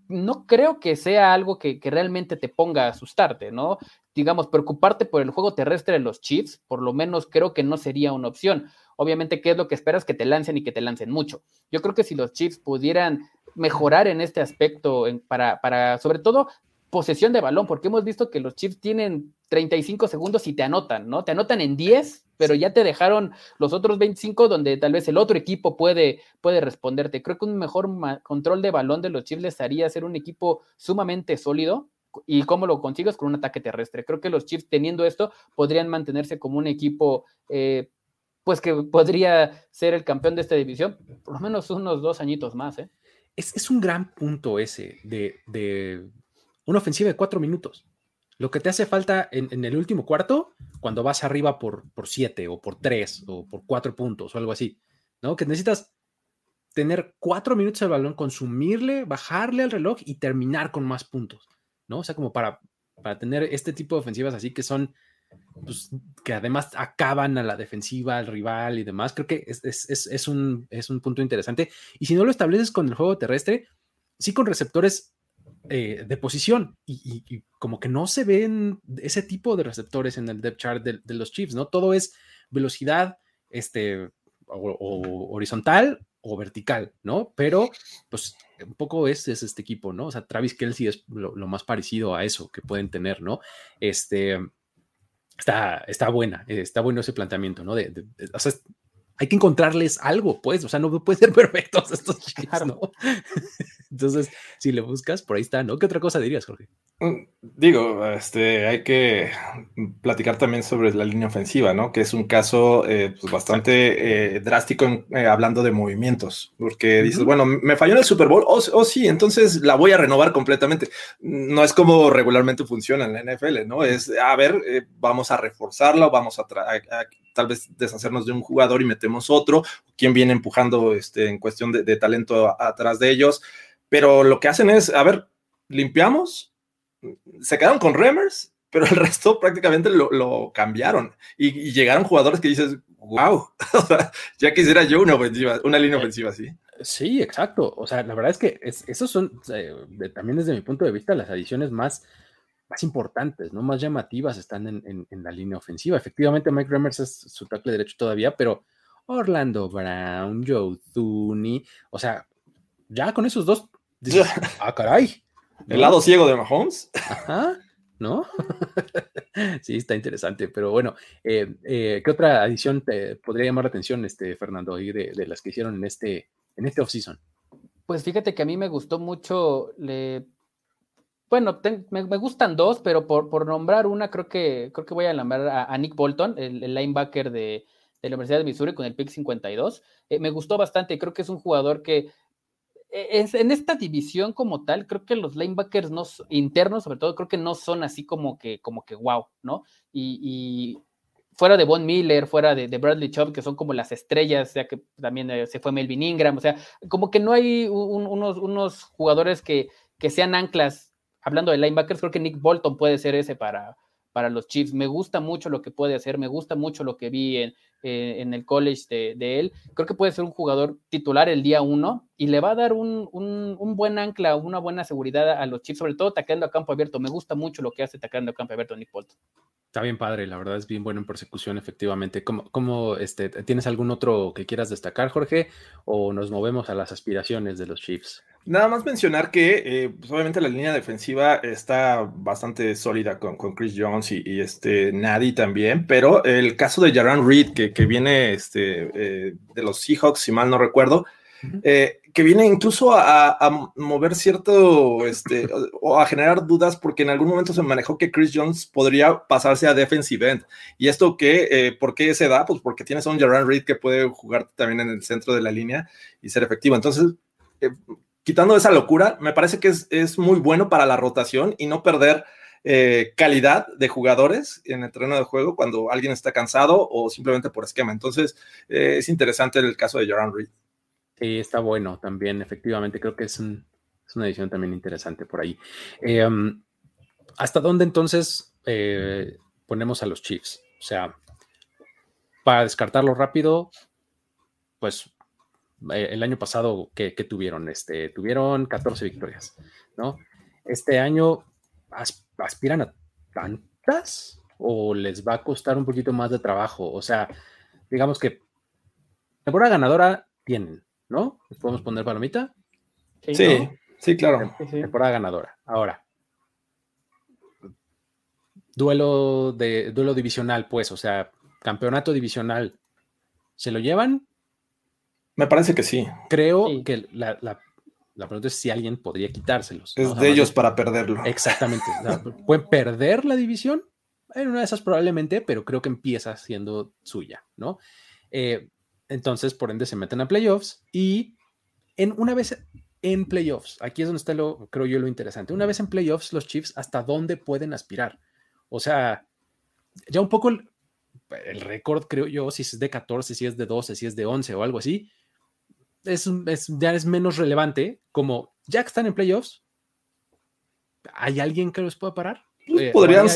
no creo que sea algo que, realmente te ponga a asustarte, ¿no? Digamos, preocuparte por el juego terrestre de los Chiefs, por lo menos creo que no sería una opción. Obviamente, ¿qué es lo que esperas? Que te lancen y que te lancen mucho. Yo creo que si los Chiefs pudieran mejorar en este aspecto para, para, sobre todo, posesión de balón, porque hemos visto que los Chiefs tienen 35 segundos y te anotan, ¿no? Te anotan en 10, pero ya te dejaron los otros 25 donde tal vez el otro equipo puede, puede responderte. Creo que un mejor control de balón de los Chiefs les haría ser un equipo sumamente sólido. ¿Y cómo lo consigues? Con un ataque terrestre. Creo que los Chiefs teniendo esto podrían mantenerse como un equipo eh, pues que podría ser el campeón de esta división por lo menos unos dos añitos más. ¿eh? Es, un gran punto ese de una ofensiva de cuatro minutos. Lo que te hace falta en, el último cuarto, cuando vas arriba por, por siete o por tres o por cuatro puntos o algo así, ¿no? Que necesitas tener cuatro minutos el balón, consumirle, bajarle al reloj y terminar con más puntos, ¿no? O sea, como para, para tener este tipo de ofensivas así que son, pues, que además acaban a la defensiva, al rival y demás. Creo que es, es, un, es un punto interesante. Y si no lo estableces con el juego terrestre, sí con receptores eh, de posición y, como que no se ven ese tipo de receptores en el depth chart de, los Chiefs, ¿no? Todo es velocidad, este, o, horizontal o vertical, ¿no? Pero, pues, un poco es, es este equipo, ¿no? O sea, Travis Kelsey es lo, más parecido a eso que pueden tener, ¿no? Este, está, está buena, está bueno ese planteamiento, ¿no? De, o sea, hay que encontrarles algo, pues, o sea, no pueden ser perfectos estos chicos, ¿no? Entonces, si le buscas, por ahí está, ¿no? ¿Qué otra cosa dirías, Jorge? Mm, Digo, este, hay que platicar también sobre la línea ofensiva, ¿no? Que es un caso eh, pues, bastante eh, drástico eh, hablando de movimientos, porque dices, bueno, me falló en el Super Bowl, o oh, oh, sí, entonces la voy a renovar completamente. No es como regularmente funciona en la NFL, ¿no? Es, a ver, vamos a reforzarla, vamos a, tal vez deshacernos de un jugador y metemos otro, quien viene empujando este, en cuestión de, talento atrás de ellos, pero lo que hacen es, a ver, limpiamos se quedaron con Remers, pero el resto prácticamente lo, cambiaron y, llegaron jugadores que dices, wow, ya quisiera yo una ofensiva, una línea ofensiva así. Sí, exacto. O sea, la verdad es que esos son, también desde mi punto de vista, las adiciones más, más importantes, ¿no? Más llamativas están en, la línea ofensiva. Efectivamente, Mike Remers es su tackle derecho todavía, pero Orlando Brown, Joe Tooney, o sea, ya con esos dos, ah, caray, el lado ciego de Mahomes. Ajá, ¿no? sí, está interesante, pero bueno, eh, eh, ¿qué otra adición te podría llamar la atención, este, Fernando, de, las que hicieron en este, en este offseason? Pues fíjate que a mí me gustó mucho, le... bueno, me, gustan dos, pero por, por, nombrar una, creo que, creo que voy a nombrar a, Nick Bolton, el, linebacker de, la Universidad de Missouri con el pick 52. Eh, me gustó bastante, creo que es un jugador que e-, en esta división como tal, creo que los linebackers no, internos, sobre todo, creo que no son así como que, como que wow, ¿no? Y, fuera de Von Miller, fuera de, Bradley Chubb, que son como las estrellas, sea que también eh, se fue Melvin Ingram, o sea, como que no hay unos, unos jugadores que, que sean anclas. Hablando de linebackers, creo que Nick Bolton puede ser ese para, para los Chiefs. Me gusta mucho lo que puede hacer, me gusta mucho lo que vi en, eh, en el college de, él. Creo que puede ser un jugador titular el día uno y le va a dar un, buen ancla, una buena seguridad a los Chiefs, sobre todo tacando a campo abierto. Me gusta mucho lo que hace tacando a campo abierto Nick Bolton. Está bien padre, la verdad es bien bueno en persecución, efectivamente. ¿Cómo, este, ¿Tienes algún otro que quieras destacar, Jorge? ¿O nos movemos a las aspiraciones de los Chiefs? Nada más mencionar que, eh, pues obviamente la línea defensiva está bastante sólida con, Chris Jones y, este Nadie también, pero el caso de Jaran Reed, que, viene este, eh, de los Seahawks, si mal no recuerdo, eh, que viene incluso a, mover cierto, este, o a generar dudas, porque en algún momento se manejó que Chris Jones podría pasarse a defensive end. ¿Y esto qué? ¿Por qué se da? Pues porque tienes a un Jaran Reed que puede jugar también en el centro de la línea y ser efectivo. Entonces, quitando esa locura, me parece que es, muy bueno para la rotación y no perder eh, calidad de jugadores en el terreno de juego cuando alguien está cansado o simplemente por esquema. Entonces, eh, es interesante el caso de Jaron Reed. Sí, está bueno también, efectivamente. Creo que es, una edición también interesante por ahí. Eh, um, ¿Hasta dónde entonces ponemos a los Chiefs? O sea, para descartarlo rápido, pues eh, el año pasado que, tuvieron, este, tuvieron 14 victorias, ¿no? Este año aspiran a tantas o les va a costar un poquito más de trabajo, o sea, digamos que temporada ganadora tienen, ¿no? ¿Les podemos poner palomita? Sí, sí, claro. Temporada ganadora. Ahora, duelo de duelo divisional, pues, o sea, campeonato divisional, ¿se lo llevan? Me parece que sí. Creo que la, pregunta es si alguien podría quitárselos. Es de ellos para perderlo. Exactamente. pueden perder la división. En una de esas probablemente, pero creo que empieza siendo suya, ¿no? Eh, entonces, por ende, se meten a playoffs y en una vez en playoffs, aquí es donde está lo, creo yo, lo interesante. Una vez en playoffs, los Chiefs, ¿hasta dónde pueden aspirar? O sea, ya un poco el, el récord, creo yo, si es de 14, si es de 12, si es de 11 o algo así, es, ya es menos relevante, como ya que están en playoffs, ¿hay alguien que los pueda parar? Pues eh, podrían,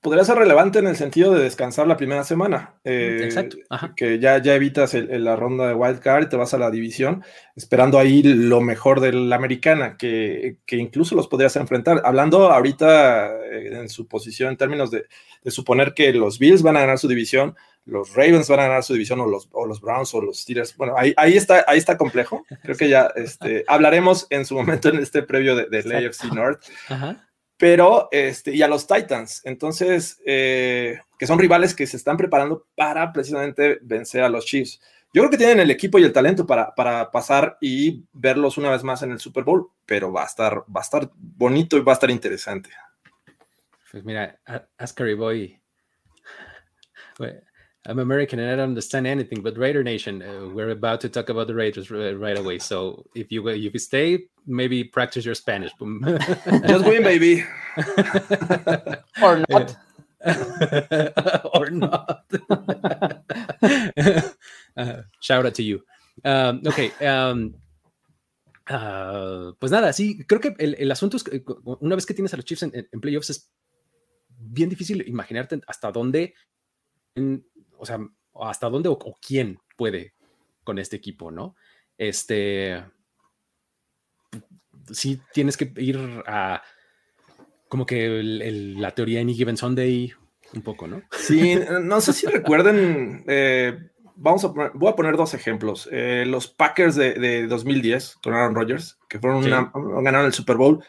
podría ser relevante en el sentido de descansar la primera semana. Eh, Exacto. Que ya, ya evitas la ronda de wild card y te vas a la división, esperando ahí lo mejor de la americana, que, incluso los podrías enfrentar. Hablando ahorita eh, en su posición en términos de, suponer que los Bills van a ganar su división, los Ravens van a ganar su división o los, los Browns o los Steelers. Bueno, ahí, ahí, está, ahí está complejo. Creo que ya este, hablaremos en su momento en este previo de, de AFC North. Ajá pero, este, y a los Titans. Entonces, eh, que son rivales que se están preparando para precisamente vencer a los Chiefs. Yo creo que tienen el equipo y el talento para, para pasar y verlos una vez más en el Super Bowl, pero va a estar, va a estar bonito y va a estar interesante. Pues mira, Ascari Boy. I'm American and I don't understand anything, but Raider Nation, uh, we're about to talk about the Raiders right away. So if you if you stay, maybe practice your Spanish. Just win, baby. or not. or not. uh, shout out to you. Um, ok. Um, uh, pues nada, sí, creo que el, el, asunto es que una vez que tienes a los Chiefs en, en, playoffs es bien difícil imaginarte hasta dónde, en, o sea, hasta dónde o, o, quién puede con este equipo, ¿no? Este, sí tienes que ir a como que el, el, la teoría de Any Given Sunday un poco, ¿no? Sí, no sé si recuerden, eh, vamos a poner, voy a poner dos ejemplos. Eh, los Packers de, de, 2010 con Aaron Rodgers, que fueron sí. una, ganaron el Super Bowl.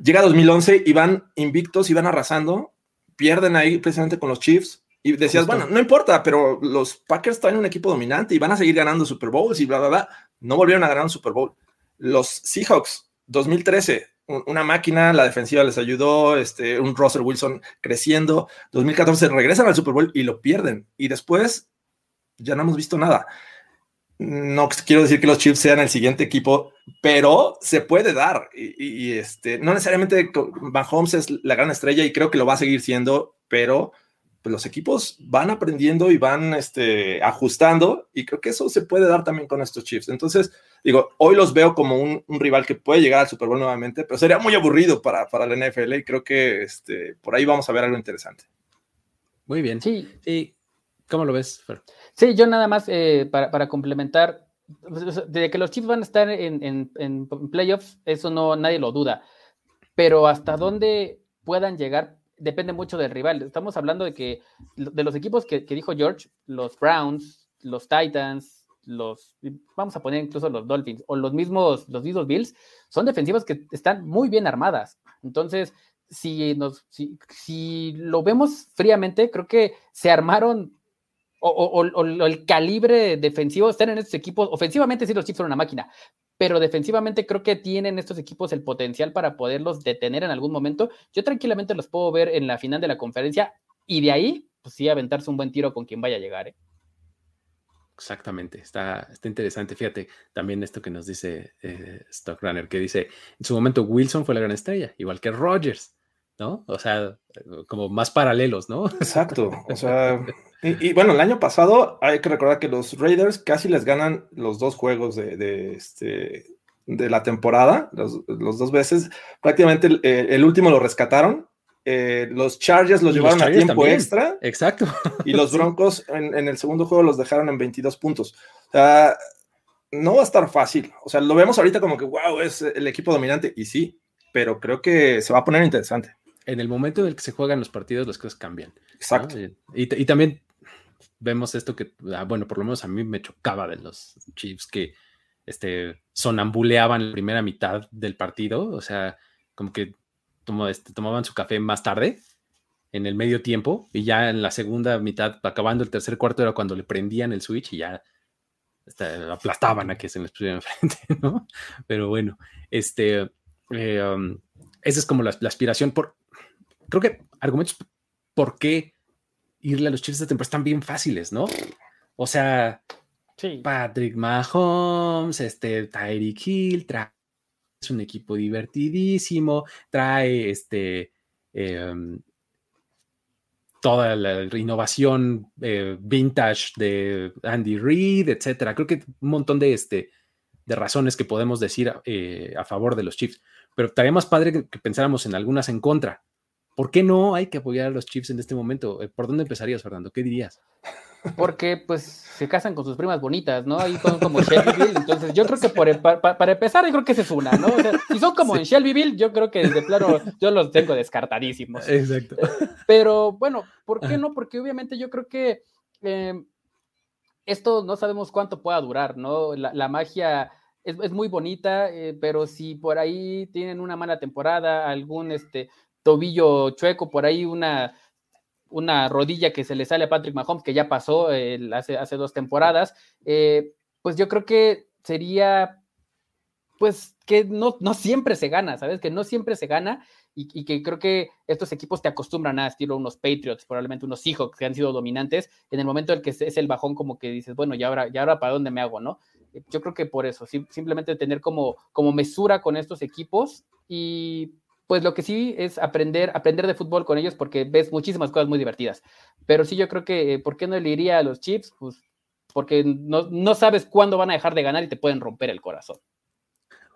Llega 2011 y van invictos y van arrasando, pierden ahí precisamente con los Chiefs. Y decías, Justo. bueno, no importa, pero los Packers traen un equipo dominante y van a seguir ganando Super Bowls y bla, bla, bla. No volvieron a ganar un Super Bowl. Los Seahawks, 2013, una máquina, la defensiva les ayudó, este, un Russell Wilson creciendo. 2014 regresan al Super Bowl y lo pierden. Y después ya no hemos visto nada. No quiero decir que los Chiefs sean el siguiente equipo, pero se puede dar. Y, y este, no necesariamente Mahomes es la gran estrella y creo que lo va a seguir siendo, pero pues los equipos van aprendiendo y van este, ajustando y creo que eso se puede dar también con estos Chiefs. Entonces, digo, hoy los veo como un, un rival que puede llegar al Super Bowl nuevamente, pero sería muy aburrido para, para la NFL y creo que este, por ahí vamos a ver algo interesante. Muy bien. Sí. ¿Y cómo lo ves, Fer? Sí, yo nada más eh, para, para, complementar, de que los Chiefs van a estar en, en, en, playoffs, eso no nadie lo duda, pero hasta dónde puedan llegar depende mucho del rival. Estamos hablando de que de los equipos que, dijo George, los Browns, los Titans, los vamos a poner incluso los Dolphins o los mismos los mismos Bills, son defensivas que están muy bien armadas. Entonces, si nos si, si lo vemos fríamente, creo que se armaron o, el calibre defensivo están en estos equipos. Ofensivamente, sí, los Chiefs son una máquina, pero defensivamente creo que tienen estos equipos el potencial para poderlos detener en algún momento. Yo tranquilamente los puedo ver en la final de la conferencia y de ahí, pues sí, aventarse un buen tiro con quien vaya a llegar. ¿eh? Exactamente, está, está interesante. Fíjate, también esto que nos dice eh, Stockrunner, que dice, en su momento Wilson fue la gran estrella, igual que Rogers. ¿no? O sea, como más paralelos, ¿no? Exacto. O sea, y, y, bueno, el año pasado hay que recordar que los Raiders casi les ganan los dos juegos de, de este, de la temporada, los, los, dos veces. Prácticamente el, el último lo rescataron. Eh, los Chargers los y llevaron los Chargers a tiempo también. extra. Exacto. Y los Broncos en, en, el segundo juego los dejaron en 22 puntos. O sea, no va a estar fácil. O sea, lo vemos ahorita como que, wow, es el equipo dominante. Y sí, pero creo que se va a poner interesante en el momento en el que se juegan los partidos, las cosas cambian. Exacto. ¿no? Y, y, también vemos esto que, ah, bueno, por lo menos a mí me chocaba de los Chiefs que este, sonambuleaban la primera mitad del partido, o sea, como que tomo, este, tomaban su café más tarde, en el medio tiempo, y ya en la segunda mitad, acabando el tercer cuarto, era cuando le prendían el switch y ya este, aplastaban a que se les pusiera enfrente, ¿no? Pero bueno, este, eh, um, esa es como la, la aspiración por, creo que argumentos por qué irle a los Chiefs de temporada están bien fáciles, ¿no? O sea, sí. Patrick Mahomes, este, Tyreek Hill, trae es un equipo divertidísimo, trae este eh, toda la innovación eh, vintage de Andy Reid, etcétera. Creo que un montón de, este, de razones que podemos decir eh, a favor de los Chiefs, pero estaría más padre que, que pensáramos en algunas en contra. ¿Por qué no hay que apoyar a los Chiefs en este momento? ¿Por dónde empezarías, Fernando? ¿Qué dirías? Porque pues se casan con sus primas bonitas, ¿no? Ahí son como Shelbyville, entonces yo creo que por, para, para, empezar yo creo que esa es una, ¿no? O sea, si son como sí. en Shelbyville, yo creo que de plano yo los tengo descartadísimos. Exacto. Pero bueno, ¿por qué no? Porque obviamente yo creo que eh, esto no sabemos cuánto pueda durar, ¿no? La, la magia es, es, muy bonita, eh, pero si por ahí tienen una mala temporada, algún este tobillo chueco, por ahí una, una rodilla que se le sale a Patrick Mahomes, que ya pasó eh, hace, hace dos temporadas, eh, pues yo creo que sería, pues que no, no siempre se gana, ¿sabes? Que no siempre se gana y, que creo que estos equipos te acostumbran a estilo unos Patriots, probablemente unos Seahawks que han sido dominantes, en el momento en que es el bajón como que dices, bueno, ya ahora, ya ahora para dónde me hago, ¿no? Yo creo que por eso, simplemente tener como, como mesura con estos equipos y pues lo que sí es aprender, aprender de fútbol con ellos porque ves muchísimas cosas muy divertidas. Pero sí yo creo que, ¿por qué no le iría a los Chips? Pues porque no, no sabes cuándo van a dejar de ganar y te pueden romper el corazón.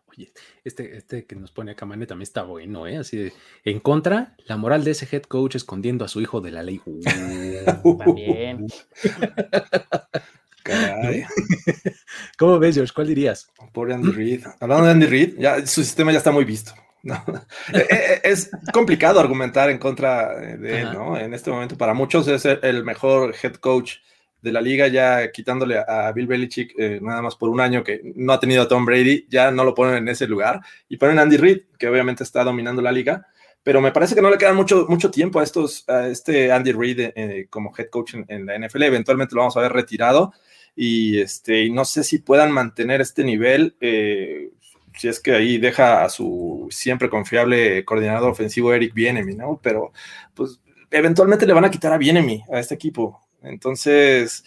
Oye, este, este que nos pone acá Mane también está bueno, ¿eh? Así de, en contra, la moral de ese head coach escondiendo a su hijo de la ley. Uh, también. ¿Cómo ves, George? ¿Cuál dirías? Por Andy Reid. Hablando de Andy Reid, ya, su sistema ya está muy visto. Eh, eh, es complicado argumentar en contra de él, ¿no? En este momento, para muchos es el mejor head coach de la liga, ya quitándole a Bill Belichick eh, nada más por un año que no ha tenido a Tom Brady, ya no lo ponen en ese lugar y ponen a Andy Reid, que obviamente está dominando la liga, pero me parece que no le queda mucho, mucho tiempo a, estos, a este Andy Reid como head coach en, la NFL, eventualmente lo vamos a ver retirado y, este, y no sé si puedan mantener este nivel si es que ahí deja a su siempre confiable coordinador ofensivo Eric Bienemi, ¿no? Pero pues eventualmente le van a quitar a Bienemi a este equipo. Entonces,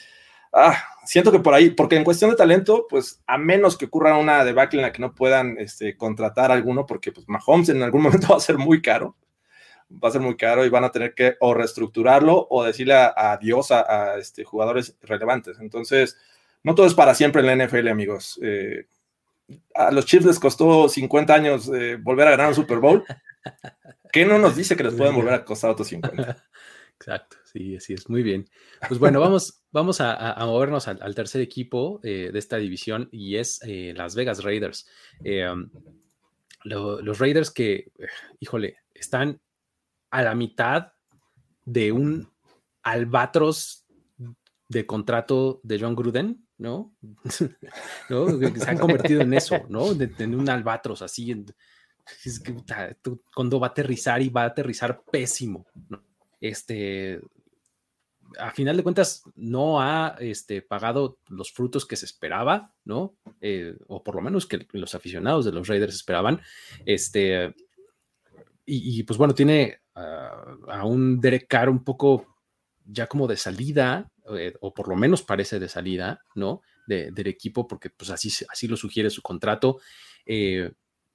ah, siento que por ahí, porque en cuestión de talento, pues a menos que ocurra una debacle en la que no puedan este, contratar a alguno, porque pues Mahomes en algún momento va a ser muy caro, va a ser muy caro y van a tener que o reestructurarlo o decirle adiós a, este, jugadores relevantes. Entonces, no todo es para siempre en la NFL, amigos. Eh, a los Chiefs les costó 50 años eh, volver a ganar un Super Bowl. ¿Qué no nos dice que les pueden volver a costar otros 50? Exacto, sí, así es. Muy bien. Pues bueno, vamos, vamos a, movernos al, tercer equipo eh, de esta división y es eh, Las Vegas Raiders. Los Raiders que, híjole, están a la mitad de un albatros de contrato de John Gruden ¿no? Se han convertido en eso, ¿no? en un albatros así. cuando va a aterrizar y va a aterrizar pésimo, ¿no? Este, a final de cuentas, no ha este, pagado los frutos que se esperaba, ¿no? Eh, o por lo menos que los aficionados de los Raiders esperaban. Este, y, pues bueno, tiene a un Derek Carr un poco ya como de salida, eh, o por lo menos parece de salida, ¿no? del equipo, porque pues así, así lo sugiere su contrato. Eh,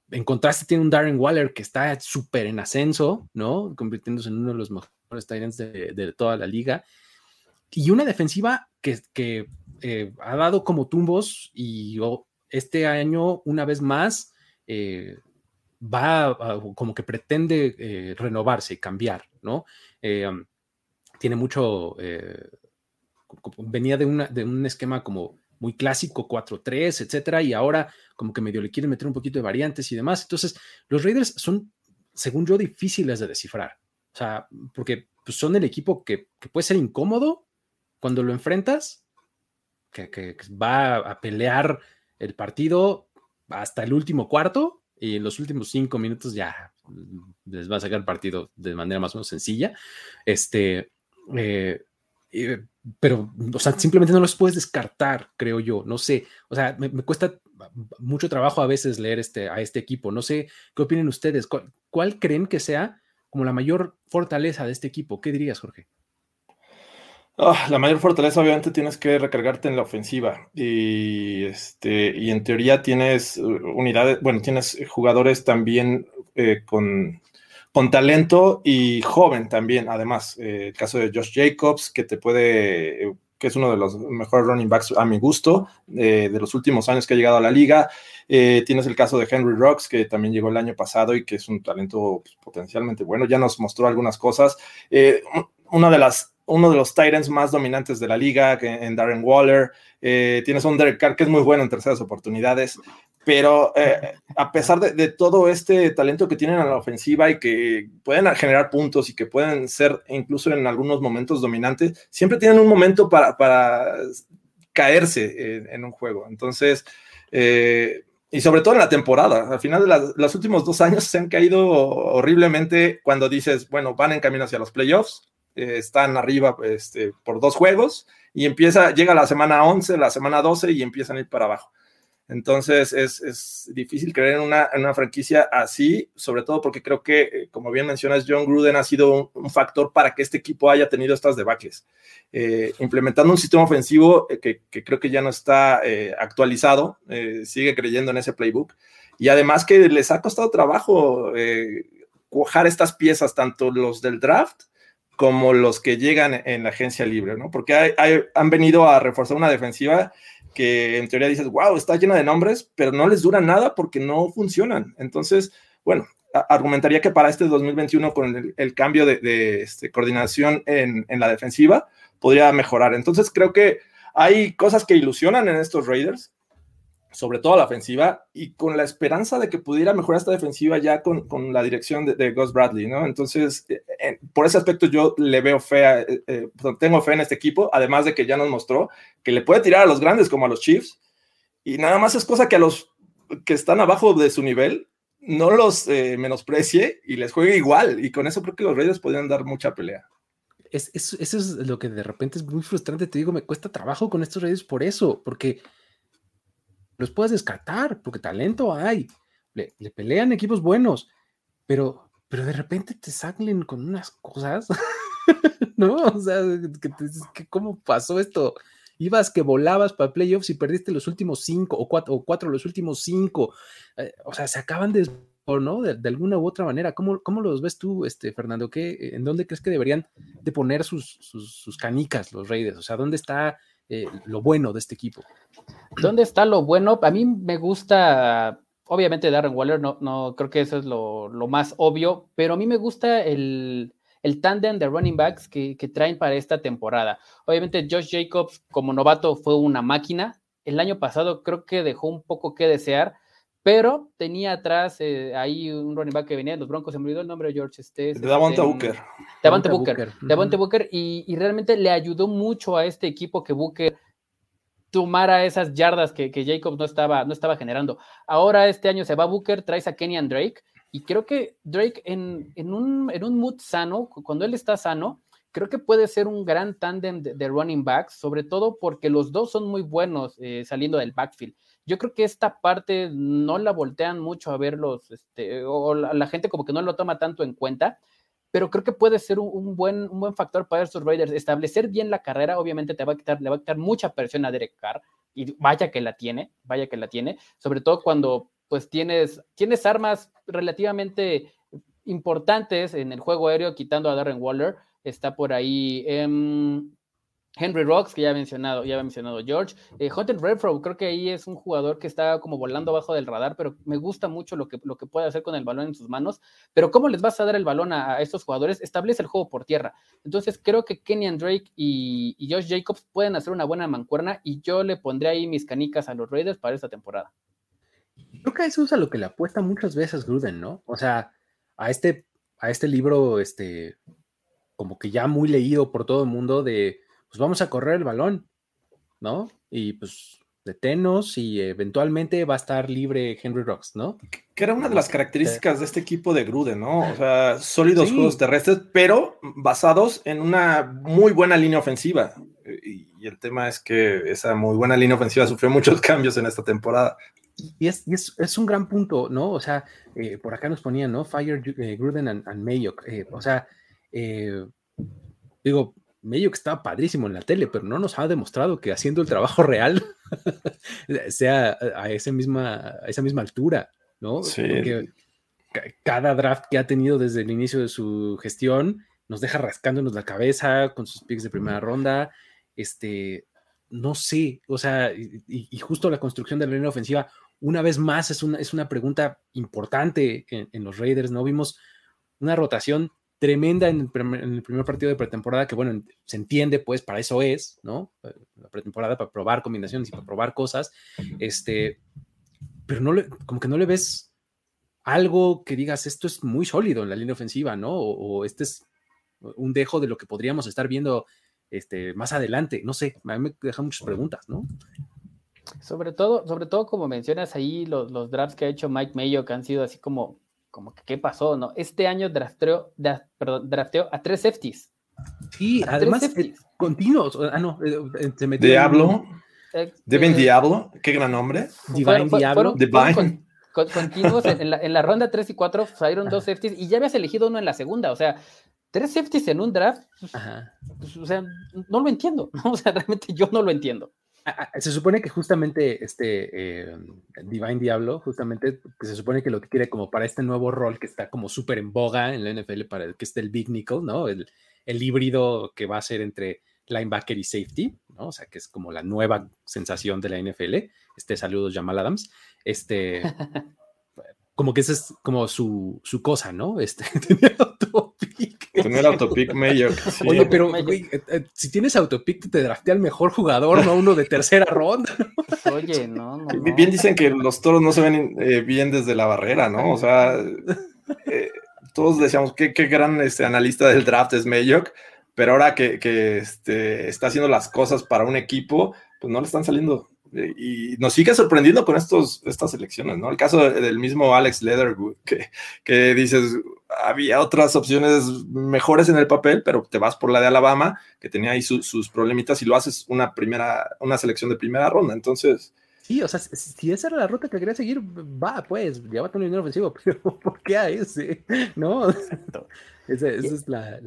en contraste tiene un Darren Waller que está súper en ascenso, ¿no? Convirtiéndose en uno de los mejores Titans de, toda la liga. Y una defensiva que, que eh, ha dado como tumbos y este año, una vez más, va como que pretende renovarse y cambiar, ¿no? tiene mucho, eh, venía de, una, de un esquema como muy clásico, 4-3, etcétera, y ahora como que medio le quieren meter un poquito de variantes y demás. Entonces, los Raiders son, según yo, difíciles de descifrar. O sea, porque pues, son el equipo que, puede ser incómodo cuando lo enfrentas, que, que, va a pelear el partido hasta el último cuarto y en los últimos cinco minutos ya les va a sacar el partido de manera más o menos sencilla. Este, eh, eh, pero, o sea, simplemente no los puedes descartar, creo yo. No sé, o sea, me, cuesta mucho trabajo a veces leer este, a este equipo. No sé qué opinen ustedes. ¿Cuál, creen que sea como la mayor fortaleza de este equipo? ¿Qué dirías, Jorge? Ah, la mayor fortaleza, obviamente, tienes que recargarte en la ofensiva. Y, este, y en teoría tienes unidades, bueno, tienes jugadores también eh, con con talento y joven también, además. Eh, el caso de Josh Jacobs, que te puede, que es uno de los mejores running backs a mi gusto, eh, de los últimos años que ha llegado a la liga. Eh, tienes el caso de Henry Rocks, que también llegó el año pasado y que es un talento pues, potencialmente bueno. Ya nos mostró algunas cosas. una de las uno de los Titans más dominantes de la liga, en Darren Waller. tienes un Derek Carr que es muy bueno en terceras oportunidades pero eh, a pesar de, todo este talento que tienen a la ofensiva y que pueden generar puntos y que pueden ser incluso en algunos momentos dominantes, siempre tienen un momento para, caerse en, un juego. Entonces, eh, y sobre todo en la temporada, al final de los últimos dos años se han caído horriblemente cuando dices, bueno, van en camino hacia los playoffs, eh, están arriba este, por dos juegos y empieza, llega la semana 11, la semana 12 y empiezan a ir para abajo. Entonces es, difícil creer en una, franquicia así, sobre todo porque creo que, eh, como bien mencionas, John Gruden ha sido un, factor para que este equipo haya tenido estas debacles. Eh, implementando un sistema ofensivo eh, que, creo que ya no está actualizado, sigue creyendo en ese playbook. Y además que les ha costado trabajo cuajar estas piezas, tanto los del draft como los que llegan en la agencia libre, ¿no? Porque han venido a reforzar una defensiva que en teoría dices, wow, está llena de nombres, pero no les dura nada porque no funcionan. Entonces, bueno, argumentaría que para este 2021 con el, cambio de, este, coordinación en, en, la defensiva podría mejorar. Entonces, creo que hay cosas que ilusionan en estos Raiders sobre todo la ofensiva, y con la esperanza de que pudiera mejorar esta defensiva ya con, con la dirección de, de, Gus Bradley, ¿no? Entonces, eh, por ese aspecto yo le veo fe, eh, eh, tengo fe en este equipo, además de que ya nos mostró que le puede tirar a los grandes como a los Chiefs, y nada más es cosa que a los que están abajo de su nivel no los menosprecie y les juegue igual, y con eso creo que los Raiders podrían dar mucha pelea. Es, eso es lo que de repente es muy frustrante, te digo, me cuesta trabajo con estos Raiders por eso, porque los puedes descartar, porque talento hay, le, pelean equipos buenos, pero, pero de repente te salen con unas cosas, ¿no? O sea, que, ¿cómo pasó esto? Ibas que volabas para playoffs y perdiste los últimos cinco o cuatro, o cuatro los últimos cinco. Eh, o sea, se acaban de ¿no? De, alguna u otra manera. ¿Cómo, ¿Cómo, los ves tú, este, Fernando? ¿Qué, ¿En dónde crees que deberían de poner sus, sus, canicas los Raiders? O sea, ¿dónde está eh, lo bueno de este equipo? ¿Dónde está lo bueno? A mí me gusta, obviamente Darren Waller, no, no creo que eso es lo, más obvio, pero a mí me gusta el, el tándem de running backs que, traen para esta temporada. Obviamente Josh Jacobs como novato fue una máquina. El año pasado creo que dejó un poco que desear, pero tenía atrás eh, ahí un running back que venía de los Broncos, se me olvidó el nombre de George este, De Davante Booker. Davante Booker. Davante Booker, y, y, realmente le ayudó mucho a este equipo que Booker tomara esas yardas que, que Jacobs no estaba, no estaba generando. Ahora este año se va Booker, traes a Kenyan Drake, y creo que Drake en, en, un, en un mood sano, cuando él está sano, creo que puede ser un gran tándem de, running backs, sobre todo porque los dos son muy buenos eh, saliendo del backfield. Yo creo que esta parte no la voltean mucho a verlos, este, o la, la, gente como que no lo toma tanto en cuenta, pero creo que puede ser un, buen, un buen factor para estos Raiders. Establecer bien la carrera, obviamente te va a quitar, le va a quitar mucha presión a Derek Carr, y vaya que la tiene, vaya que la tiene, sobre todo cuando pues tienes, tienes armas relativamente importantes en el juego aéreo, quitando a Darren Waller, está por ahí. Eh, Henry Rocks, que ya ha mencionado, ya ha mencionado George. Eh, Hunter creo que ahí es un jugador que está como volando abajo del radar, pero me gusta mucho lo que, lo que puede hacer con el balón en sus manos. Pero ¿cómo les vas a dar el balón a, estos jugadores? Establece el juego por tierra. Entonces creo que Kenyan Drake y, y, Josh Jacobs pueden hacer una buena mancuerna y yo le pondré ahí mis canicas a los Raiders para esta temporada. Creo que eso es a lo que le apuesta muchas veces Gruden, ¿no? O sea, a este, a este libro, este, como que ya muy leído por todo el mundo de pues vamos a correr el balón, ¿no? Y pues detenos y eventualmente va a estar libre Henry Rocks, ¿no? Que era una de las características de este equipo de Gruden, ¿no? O sea, sólidos juegos terrestres, pero basados en una muy buena línea ofensiva. Y, el tema es que esa muy buena línea ofensiva sufrió muchos cambios en esta temporada. Y es, es, un gran punto, ¿no? O sea, eh, por acá nos ponían, ¿no? Fire eh, Gruden and, and Mayock. Eh, o sea, digo, medio que estaba padrísimo en la tele, pero no nos ha demostrado que haciendo el trabajo real sea a, esa misma, a esa misma altura, ¿no? Sí. Porque cada draft que ha tenido desde el inicio de su gestión nos deja rascándonos la cabeza con sus picks de primera ronda. Este, no sé, o sea, y, justo la construcción de la línea ofensiva, una vez más, es una, es una pregunta importante en, en los Raiders, ¿no? Vimos una rotación tremenda en el, primer, partido de pretemporada, que bueno, se entiende, pues para eso es, ¿no? La pretemporada para probar combinaciones y para probar cosas, este, pero no le, como que no le ves algo que digas, esto es muy sólido en la línea ofensiva, ¿no? O, este es un dejo de lo que podríamos estar viendo este, más adelante, no sé, a mí me dejan muchas preguntas, ¿no? Sobre todo, sobre todo como mencionas ahí los, los drafts que ha hecho Mike Mayo, que han sido así como como que qué pasó, ¿no? Este año drafteó, perdón, drafteó a tres safeties. Sí, además eh, continuos. Ah, no, eh, eh, se metió. Diablo. Devin Diablo, qué gran nombre. Divine Diablo. Divine. continuos en, la, ronda 3 y 4 salieron dos safeties y ya habías elegido uno en la segunda, o sea, tres safeties en un draft, pues, pues, o sea, no lo entiendo, o sea, realmente yo no lo entiendo. Se supone que justamente este eh, Divine Diablo, justamente, que se supone que lo que quiere como para este nuevo rol que está como súper en boga en la NFL, para el que esté el Big Nickel, ¿no? El, el híbrido que va a ser entre linebacker y safety, ¿no? O sea, que es como la nueva sensación de la NFL. Este, saludos, Jamal Adams. Este, como que esa es como su, su cosa, ¿no? Este, tenía autopic. Tener autopic mayor. Oye, pero eh, eh, si tienes autopic, te draftea al mejor jugador, no uno de tercera ronda. Oye, no, no, Bien dicen que los toros no se ven eh, bien desde la barrera, ¿no? O sea, todos decíamos que qué gran este, analista del draft es Mayock, pero ahora que, que este, está haciendo las cosas para un equipo, pues no le están saliendo y nos sigue sorprendiendo con estos, estas elecciones, ¿no? El caso del mismo Alex Leatherwood, que, que dices, había otras opciones mejores en el papel, pero te vas por la de Alabama, que tenía ahí sus problemitas, y lo haces una primera, una selección de primera ronda. Entonces. Sí, o sea, si esa era la ruta que quería seguir, va, pues, llévate un dinero ofensivo, pero ¿por qué a ese? ¿No? Exacto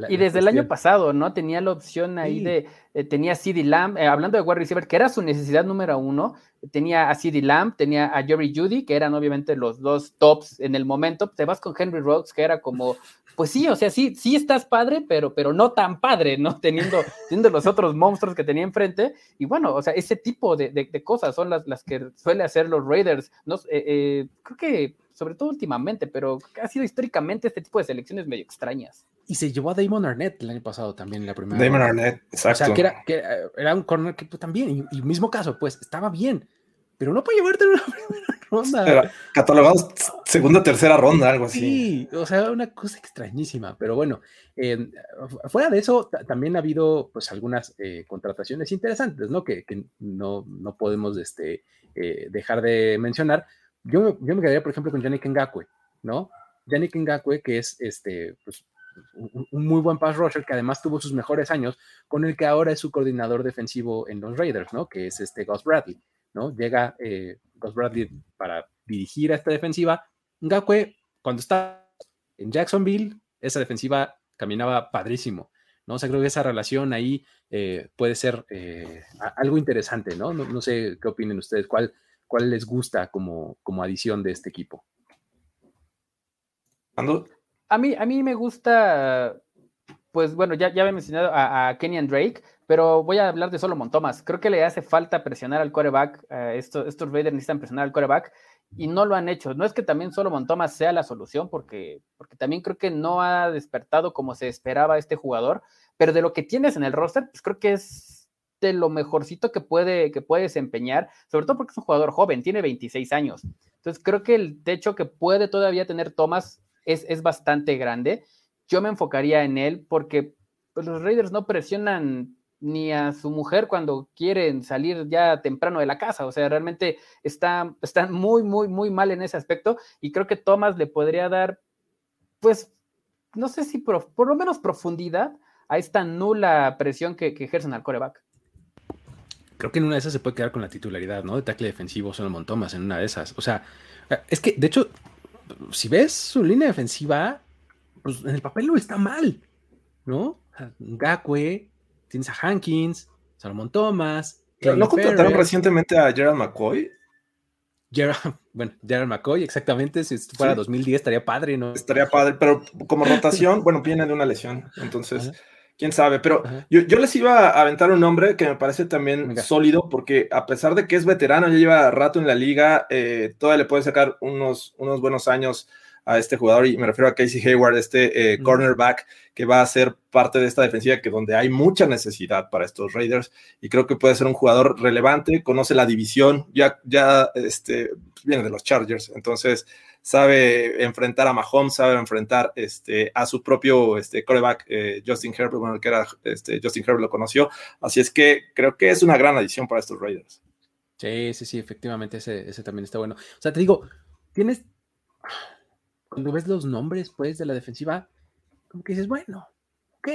y desde el año pasado, ¿no? Tenía la opción ahí de, eh, tenía CD Lamb, eh, hablando de wide receiver, que era su necesidad número uno, tenía a CD Lamb, tenía a Jerry Judy, que eran obviamente los dos tops en el momento, te vas con Henry Rhodes, que era como, pues sí, o sea, sí, sí estás padre, pero, pero no tan padre, ¿no? Teniendo, teniendo los otros monstruos que tenía enfrente, y bueno, o sea, ese tipo de, de, cosas son las, las que suele hacer los Raiders, ¿no? Eh, creo que sobre todo últimamente, pero ha sido históricamente este tipo de selecciones medio extrañas. Y se llevó a Damon Arnett el año pasado también en la primera. Damon Arnett, exacto. O sea, que era, que era un corner que pues, también, y, mismo caso, pues estaba bien, pero no puede llevarte en una primera ronda. Era catalogado segunda tercera ronda, algo así. Sí, o sea, una cosa extrañísima, pero bueno, fuera de eso, también ha habido pues algunas eh, contrataciones interesantes, ¿no? Que, que no, no, podemos este, eh, dejar de mencionar yo, yo me quedaría, por ejemplo, con Yannick Ngakwe, ¿no? Yannick Ngakwe, que es este, pues, un, muy buen pass rusher, que además tuvo sus mejores años, con el que ahora es su coordinador defensivo en los Raiders, ¿no? Que es este Gus Bradley, ¿no? Llega eh, Gus Bradley para dirigir a esta defensiva. Ngakwe, cuando está en Jacksonville, esa defensiva caminaba padrísimo, ¿no? O sea, creo que esa relación ahí eh, puede ser eh, algo interesante, ¿no? ¿no? ¿no? sé qué opinen ustedes, cuál, ¿Cuál les gusta como, como adición de este equipo? A mí, a mí me gusta, pues bueno, ya, ya había mencionado a, a Kenyan Drake, pero voy a hablar de Solomon Thomas. Creo que le hace falta presionar al quarterback. Eh, estos, estos Raiders necesitan presionar al quarterback y no lo han hecho. No es que también Solomon Thomas sea la solución, porque, porque también creo que no ha despertado como se esperaba este jugador, pero de lo que tienes en el roster, pues creo que es lo mejorcito que puede, que puede desempeñar, sobre todo porque es un jugador joven, tiene 26 años. Entonces creo que el techo que puede todavía tener Thomas es, es bastante grande. Yo me enfocaría en él porque pues, los Raiders no presionan ni a su mujer cuando quieren salir ya temprano de la casa. O sea, realmente están, están muy, muy, muy mal en ese aspecto. Y creo que Thomas le podría dar, pues, no sé si por, lo menos profundidad a esta nula presión que, que ejercen al coreback creo que en una de esas se puede quedar con la titularidad, ¿no? De tackle defensivo Solomon Thomas en una de esas. O sea, es que, de hecho, si ves su línea defensiva, pues en el papel no está mal, ¿no? Gakwe, tienes a Hankins, Solomon Thomas. ¿No contrataron recientemente a Gerald McCoy? Gerald, bueno, Gerald McCoy, exactamente. Si fuera 2010 estaría padre, ¿no? Estaría padre, pero como rotación, bueno, viene de una lesión. Entonces, quién sabe, pero yo, les iba a aventar un nombre que me parece también sólido, porque a pesar de que es veterano, ya lleva rato en la liga, eh, todavía le puede sacar unos, unos buenos años a este jugador, y me refiero a Casey Hayward, este eh, cornerback que va a ser parte de esta defensiva, que donde hay mucha necesidad para estos Raiders, y creo que puede ser un jugador relevante, conoce la división, ya, ya este, viene de los Chargers, entonces sabe enfrentar a Mahomes, sabe enfrentar este, a su propio este, coreback, eh, Justin Herbert, bueno, el que era este, Justin Herbert lo conoció. Así es que creo que es una gran adición para estos Raiders. Sí, sí, sí, efectivamente, ese, ese también está bueno. O sea, te digo, tienes, cuando ves los nombres, pues, de la defensiva, como que dices, bueno, ok,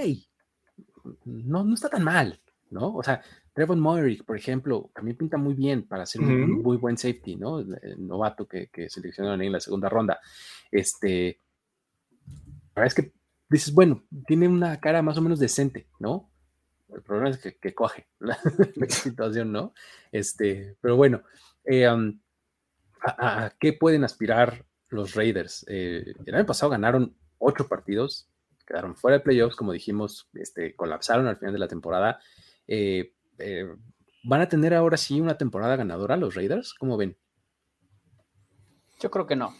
no, no está tan mal, ¿no? O sea, Trevon Moerick, por ejemplo, también pinta muy bien para ser un muy buen safety, ¿no? El novato que, que seleccionaron en la segunda ronda. Este, la verdad es que dices, bueno, tiene una cara más o menos decente, ¿no? El problema es que, que coge la, situación, ¿no? Este, pero bueno, eh, ¿a, qué pueden aspirar los Raiders? Eh, el año pasado ganaron ocho partidos, quedaron fuera de playoffs, como dijimos, este, colapsaron al final de la temporada. Eh, ¿Van a tener ahora sí una temporada ganadora los Raiders? ¿Cómo ven? Yo creo que no.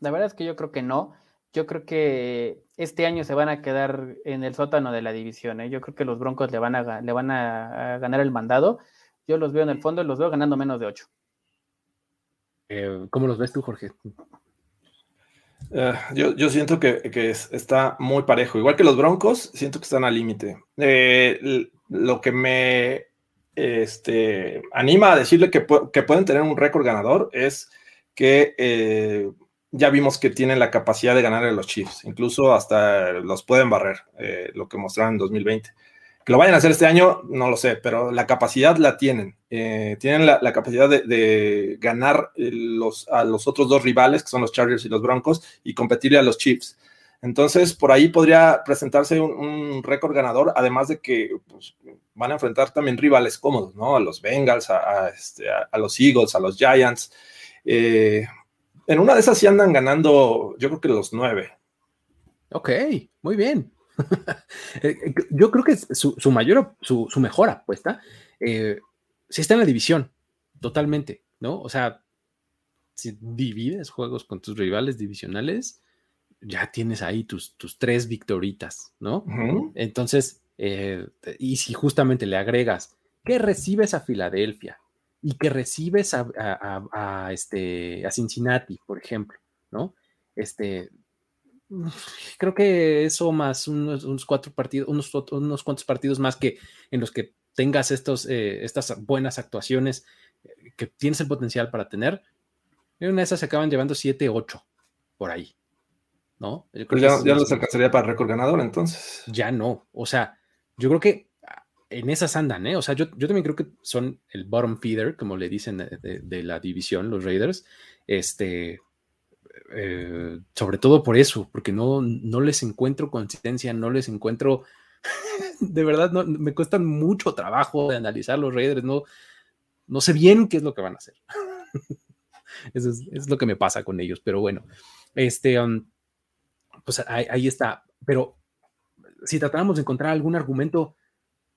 La verdad es que yo creo que no. Yo creo que este año se van a quedar en el sótano de la división. ¿eh? Yo creo que los Broncos le van, a, le van a, ganar el mandado. Yo los veo en el fondo y los veo ganando menos de 8. Eh, ¿Cómo los ves tú, Jorge? Eh, yo, siento que, está muy parejo. Igual que los Broncos, siento que están al límite. lo que me este, anima a decirle que, que pueden tener un récord ganador es que ya vimos que tienen la capacidad de ganar a los Chiefs, incluso hasta los pueden barrer, eh, lo que mostraron en 2020. Que lo vayan a hacer este año, no lo sé, pero la capacidad la tienen. Eh, tienen la, capacidad de, ganar eh, los, a los otros dos rivales, que son los Chargers y los Broncos, y competirle a los Chiefs. Entonces, por ahí podría presentarse un, récord ganador, además de que pues, van a enfrentar también rivales cómodos, ¿no? A los Bengals, a, este, los Eagles, a los Giants. Eh, en una de esas sí andan ganando, yo creo que los nueve. Ok, muy bien. Eh, eh, yo creo que su, mayor, su, mejor apuesta, eh, sí está en la división, totalmente, ¿no? O sea, si divides juegos con tus rivales divisionales, ya tienes ahí tus, tus tres victoritas, ¿no? Entonces, y si justamente le agregas que recibes a Filadelfia, y que recibes a, este, a Cincinnati, por ejemplo, ¿no? Este, creo que eso más unos, cuatro partidos, unos, unos, cuantos partidos más que en los que tengas estos, eh, estas buenas actuaciones eh, que tienes el potencial para tener, en una de esas se acaban llevando 7, 8 por ahí, ¿no? Pues ya, ya los alcanzaría para récord ganador entonces. Ya no, o sea, yo creo que en esas andan, ¿eh? O sea, yo, también creo que son el bottom feeder, como le dicen de, la división, los Raiders. Este, eh, sobre todo por eso, porque no, no les encuentro consistencia, no les encuentro, de verdad, me cuestan mucho trabajo de analizar los Raiders, no, no sé bien qué es lo que van a hacer. eso es, lo que me pasa con ellos, pero bueno, este, um, pues ahí, está. Pero si tratáramos de encontrar algún argumento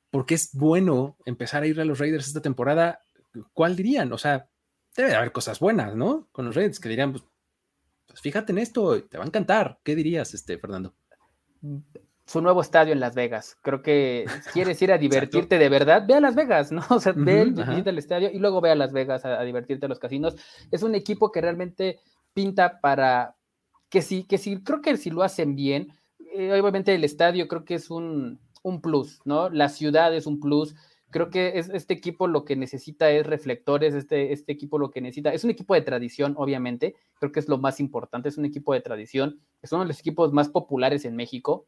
porque es bueno empezar a ir a los Raiders esta temporada, ¿cuál dirían? O sea, debe de haber cosas buenas, ¿no? Con los Raiders que dirían, pues, fíjate en esto, te va a encantar. ¿Qué dirías, este, Fernando? Su nuevo estadio en Las Vegas. Creo que quieres ir a divertirte de verdad, ve a Las Vegas, ¿no? O sea, ve el, estadio y luego ve a Las Vegas a, divertirte a los casinos. Es un equipo que realmente pinta para que sí, que sí, creo que si lo hacen bien, eh, obviamente el estadio creo que es un, un plus, ¿no? La ciudad es un plus. Creo que es, este equipo lo que necesita es reflectores, este, este equipo lo que necesita es un equipo de tradición, obviamente, creo que es lo más importante, es un equipo de tradición, es uno de los equipos más populares en México,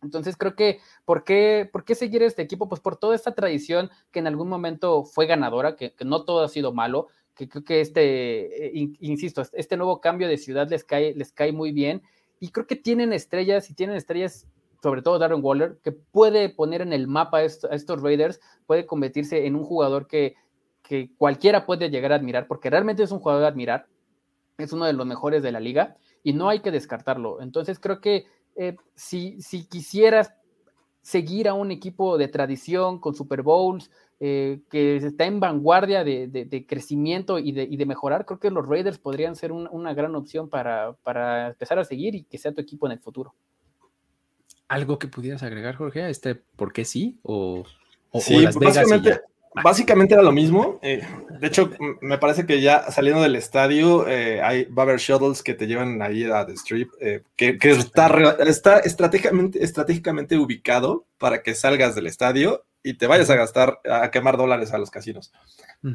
entonces creo que, ¿por qué, ¿por qué seguir este equipo? Pues por toda esta tradición que en algún momento fue ganadora, que, no todo ha sido malo, que creo que este, eh, insisto, este nuevo cambio de ciudad les cae, les cae muy bien y creo que tienen estrellas y tienen estrellas sobre todo Darren Waller, que puede poner en el mapa a estos Raiders, puede convertirse en un jugador que, que cualquiera puede llegar a admirar, porque realmente es un jugador de admirar, es uno de los mejores de la liga y no hay que descartarlo. Entonces creo que eh, si, si quisieras seguir a un equipo de tradición con Super Bowls, eh, que está en vanguardia de, crecimiento y de, mejorar, creo que los Raiders podrían ser una gran opción para, para empezar a seguir y que sea tu equipo en el futuro. ¿Algo que pudieras agregar, Jorge, a este por qué sí? ¿O, sí, Las Vegas básicamente, básicamente era lo mismo. Eh, de hecho, me parece que ya saliendo del estadio eh, hay, va a haber shuttles que te llevan ahí a The Strip, eh, que, está, está estratégicamente, estratégicamente ubicado para que salgas del estadio y te vayas a gastar, a quemar dólares a los casinos.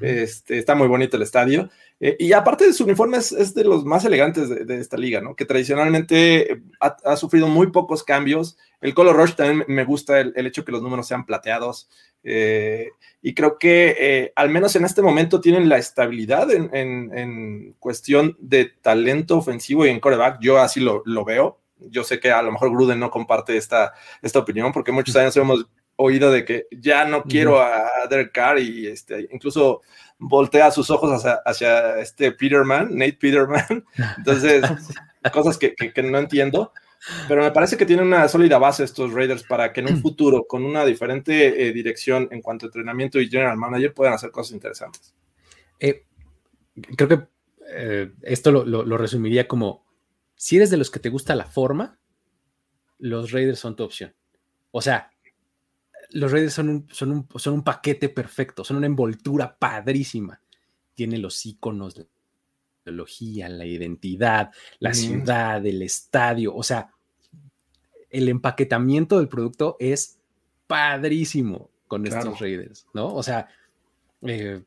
este, está muy bonito el estadio. Eh, y aparte de su uniforme, es, de los más elegantes de, esta liga, ¿no? Que tradicionalmente ha, sufrido muy pocos cambios. El color rush también me gusta el, hecho que los números sean plateados. Eh, y creo que eh, al menos en este momento tienen la estabilidad en, cuestión de talento ofensivo y en coreback. Yo así lo, lo, veo. Yo sé que a lo mejor Gruden no comparte esta, esta opinión porque muchos años hemos oído de que ya no quiero a Derek Carr y este, incluso voltea sus ojos hacia, hacia este Peterman, Nate Peterman. Entonces, cosas que, que, no entiendo. Pero me parece que tienen una sólida base estos Raiders para que en un futuro, con una diferente eh, dirección en cuanto a entrenamiento y general manager, puedan hacer cosas interesantes. Eh, creo que eh, esto lo, lo, resumiría como, si eres de los que te gusta la forma, los Raiders son tu opción. O sea, los Raiders son un, son, un, son un paquete perfecto, son una envoltura padrísima. Tiene los iconos, la ideología, la identidad, la ciudad, el estadio, o sea, el empaquetamiento del producto es padrísimo con estos Raiders, ¿no? O sea, eh,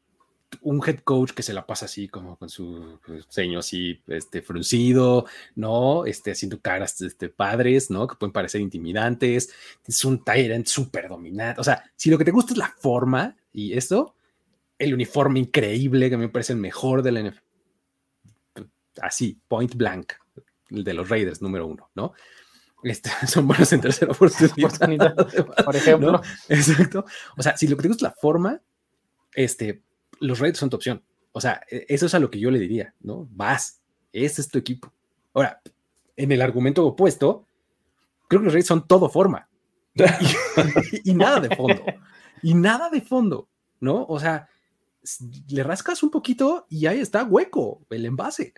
un head coach que se la pasa así como con su ceño así este fruncido, ¿no? Este haciendo caras este, padres, ¿no? Que pueden parecer intimidantes. Es un Tyrant súper dominante. O sea, si lo que te gusta es la forma y esto, el uniforme increíble que me parece el mejor de la NFL. Así, point blank, el de los Raiders número uno, ¿no? Este, son buenos en tercera oportunidad. por ejemplo. Exacto. O sea, si lo que te gusta es la forma, este, los Raiders son tu opción. O sea, e, eso es a lo que yo le diría, ¿no? Vas, ese es tu equipo. Ahora, en el argumento opuesto, creo que los Raiders son todo forma. y, nada de fondo. Y nada de fondo, ¿no? O sea, le rascas un poquito y ahí está hueco el envase.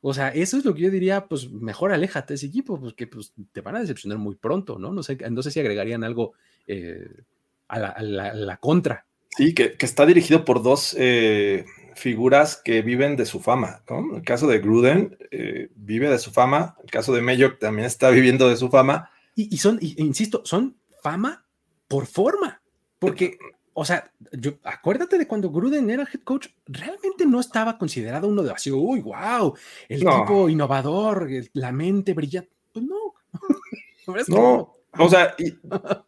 O sea, eso es lo que yo diría, pues mejor aléjate de ese equipo, porque pues, te van a decepcionar muy pronto, ¿no? No sé, no sé si agregarían algo eh, a, la, contra Sí, que, está dirigido por dos eh, figuras que viven de su fama. El caso de Gruden eh, vive de su fama, el caso de Mayock también está viviendo de su fama. Y, son, insisto, son fama por forma, porque, o sea, yo, acuérdate de cuando Gruden era head coach, realmente no estaba considerado uno de así, uy, wow, el tipo innovador, la mente brillante. Pues no. no, o sea,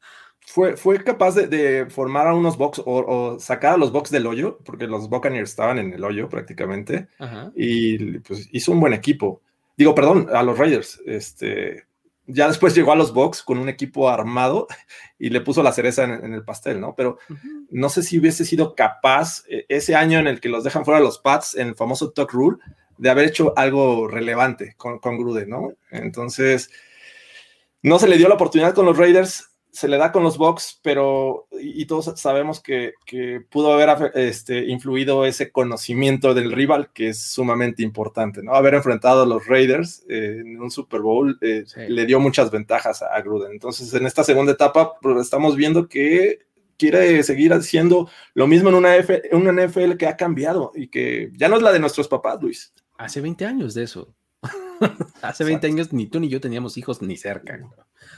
fue, fue capaz de, formar a unos box o, sacar a los box del hoyo, porque los Buccaneers estaban en el hoyo prácticamente, y pues hizo un buen equipo. Digo, perdón, a los Raiders. Este, ya después llegó a los box con un equipo armado y le puso la cereza en, el pastel, ¿no? Pero no sé si hubiese sido capaz e, ese año en el que los dejan fuera los Pats, en el famoso Tuck Rule, de haber hecho algo relevante con, con Gruden, ¿no? Entonces, no se le dio la oportunidad con los Raiders se le da con los Bucks, pero y, todos sabemos que, pudo haber este, influido ese conocimiento del rival, que es sumamente importante, ¿no? Haber enfrentado a los Raiders eh, en un Super Bowl eh, le dio muchas ventajas a, Gruden. Entonces, en esta segunda etapa, pues, estamos viendo que quiere seguir haciendo lo mismo en una, F, una NFL que ha cambiado y que ya no es la de nuestros papás, Luis. Hace 20 años de eso. Hace 20 años ni tú ni yo teníamos hijos ni cerca.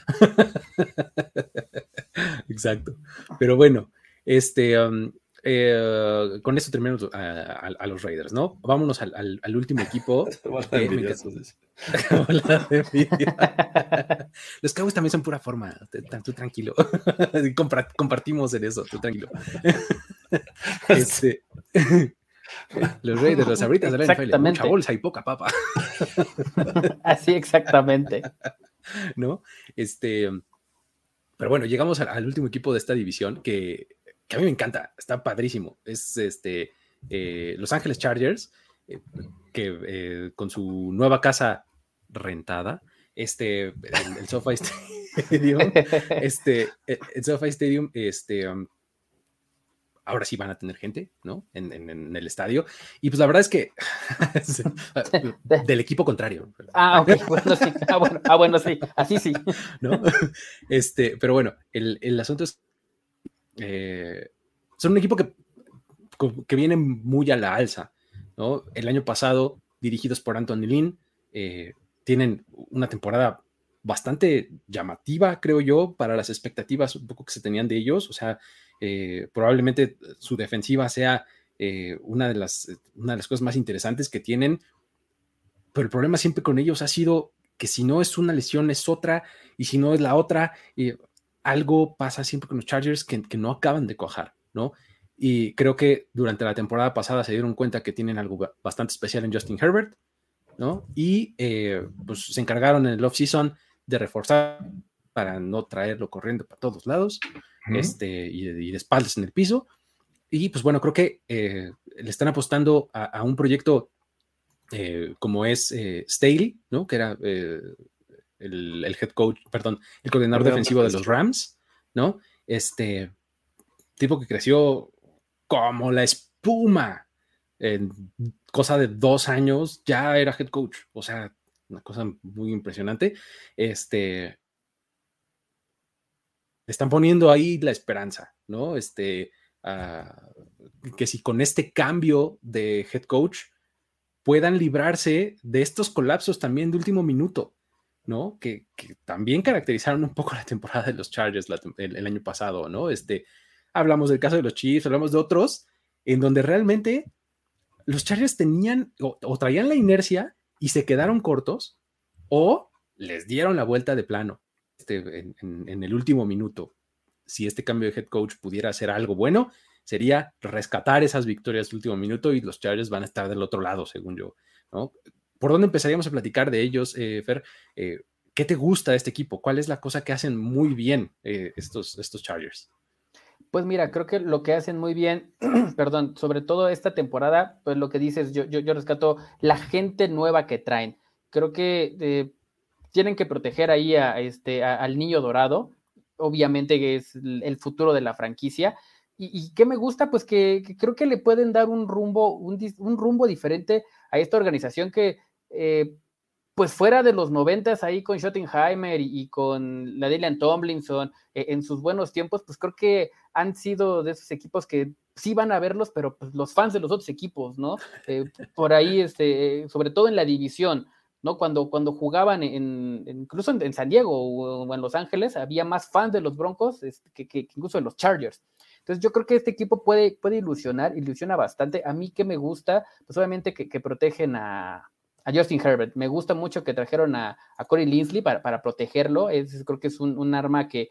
Exacto. Pero bueno, este, um, eh, con esto terminamos a, los Raiders, ¿no? Vámonos al, último equipo. los Cowboys también son pura forma. Tú tranquilo. compartimos en eso, tú tranquilo. Este, los Raiders, los abritas de la NFL, mucha bolsa y poca papa. Así exactamente. ¿No? Este, pero bueno, llegamos al, último equipo de esta división que, a mí me encanta, está padrísimo. Es este eh, Los Ángeles Chargers, eh, que eh, con su nueva casa rentada, este, el, SoFi Stadium, este, el SoFi Stadium, este, um, ahora sí van a tener gente, ¿no? En, el estadio. Y pues la verdad es que del equipo contrario. Ah, ok, bueno, sí. Ah, bueno, ah, bueno, sí, así sí. ¿No? Este, pero bueno, el, asunto es, eh, son un equipo que, que viene muy a la alza, ¿no? El año pasado, dirigidos por Anthony Lynn, eh, tienen una temporada bastante llamativa, creo yo, para las expectativas un poco que se tenían de ellos. O sea, eh, probablemente su defensiva sea eh, una, de las, una de las cosas más interesantes que tienen. Pero el problema siempre con ellos ha sido que si no es una lesión es otra y si no es la otra, algo pasa siempre con los Chargers que, que no acaban de cuajar, ¿no? Y creo que durante la temporada pasada se dieron cuenta que tienen algo bastante especial en Justin Herbert, ¿no? Y eh, pues se encargaron en el off-season de reforzar para no traerlo corriendo para todos lados este, y, de espaldas en el piso. Y pues bueno, creo que eh, le están apostando a, un proyecto eh, como es Staley, ¿no? Que era el, el, head coach, perdón, el coordinador defensivo de los Rams, ¿no? Este tipo que creció como la espuma en cosa de dos años ya era head coach. O sea, una cosa muy impresionante. Este. Están poniendo ahí la esperanza, ¿no? Este. Ah, que si con este cambio de head coach puedan librarse de estos colapsos también de último minuto, ¿no? Que, también caracterizaron un poco la temporada de los Chargers el, el, año pasado, ¿no? Este, hablamos del caso de los Chiefs, hablamos de otros, en donde realmente los Chargers tenían o, traían la inercia y se quedaron cortos o les dieron la vuelta de plano este, en, el último minuto. Si este cambio de head coach pudiera hacer algo bueno, sería rescatar esas victorias del último minuto y los Chargers van a estar del otro lado, según yo. ¿no? ¿Por dónde empezaríamos a platicar de ellos, eh, Fer? Eh, ¿Qué te gusta de este equipo? ¿Cuál es la cosa que hacen muy bien eh, estos, estos Chargers? Pues mira, creo que lo que hacen muy bien, perdón, sobre todo esta temporada, pues lo que dices, yo, yo, rescato la gente nueva que traen. Creo que eh, tienen que proteger ahí a, este, al niño dorado, obviamente que es el futuro de la franquicia. Y, y qué me gusta, pues que, creo que le pueden dar un rumbo, un, un rumbo diferente a esta organización que eh, pues fuera de los noventas ahí con Schottenheimer y, con la Delian Tomlinson e, en sus buenos tiempos, pues creo que han sido de esos equipos que sí van a verlos, pero pues los fans de los otros equipos, ¿no? Eh, por ahí, este, sobre todo en la división, ¿no? Cuando, cuando jugaban en, incluso en, San Diego o, en Los Ángeles, había más fans de los Broncos este, que, incluso de los Chargers. Entonces yo creo que este equipo puede, puede ilusionar, ilusiona bastante. A mí que me gusta, pues obviamente que protegen a, a Justin Herbert. Me gusta mucho que trajeron a, Corey Linsley para, protegerlo. Es, creo que es un, arma que,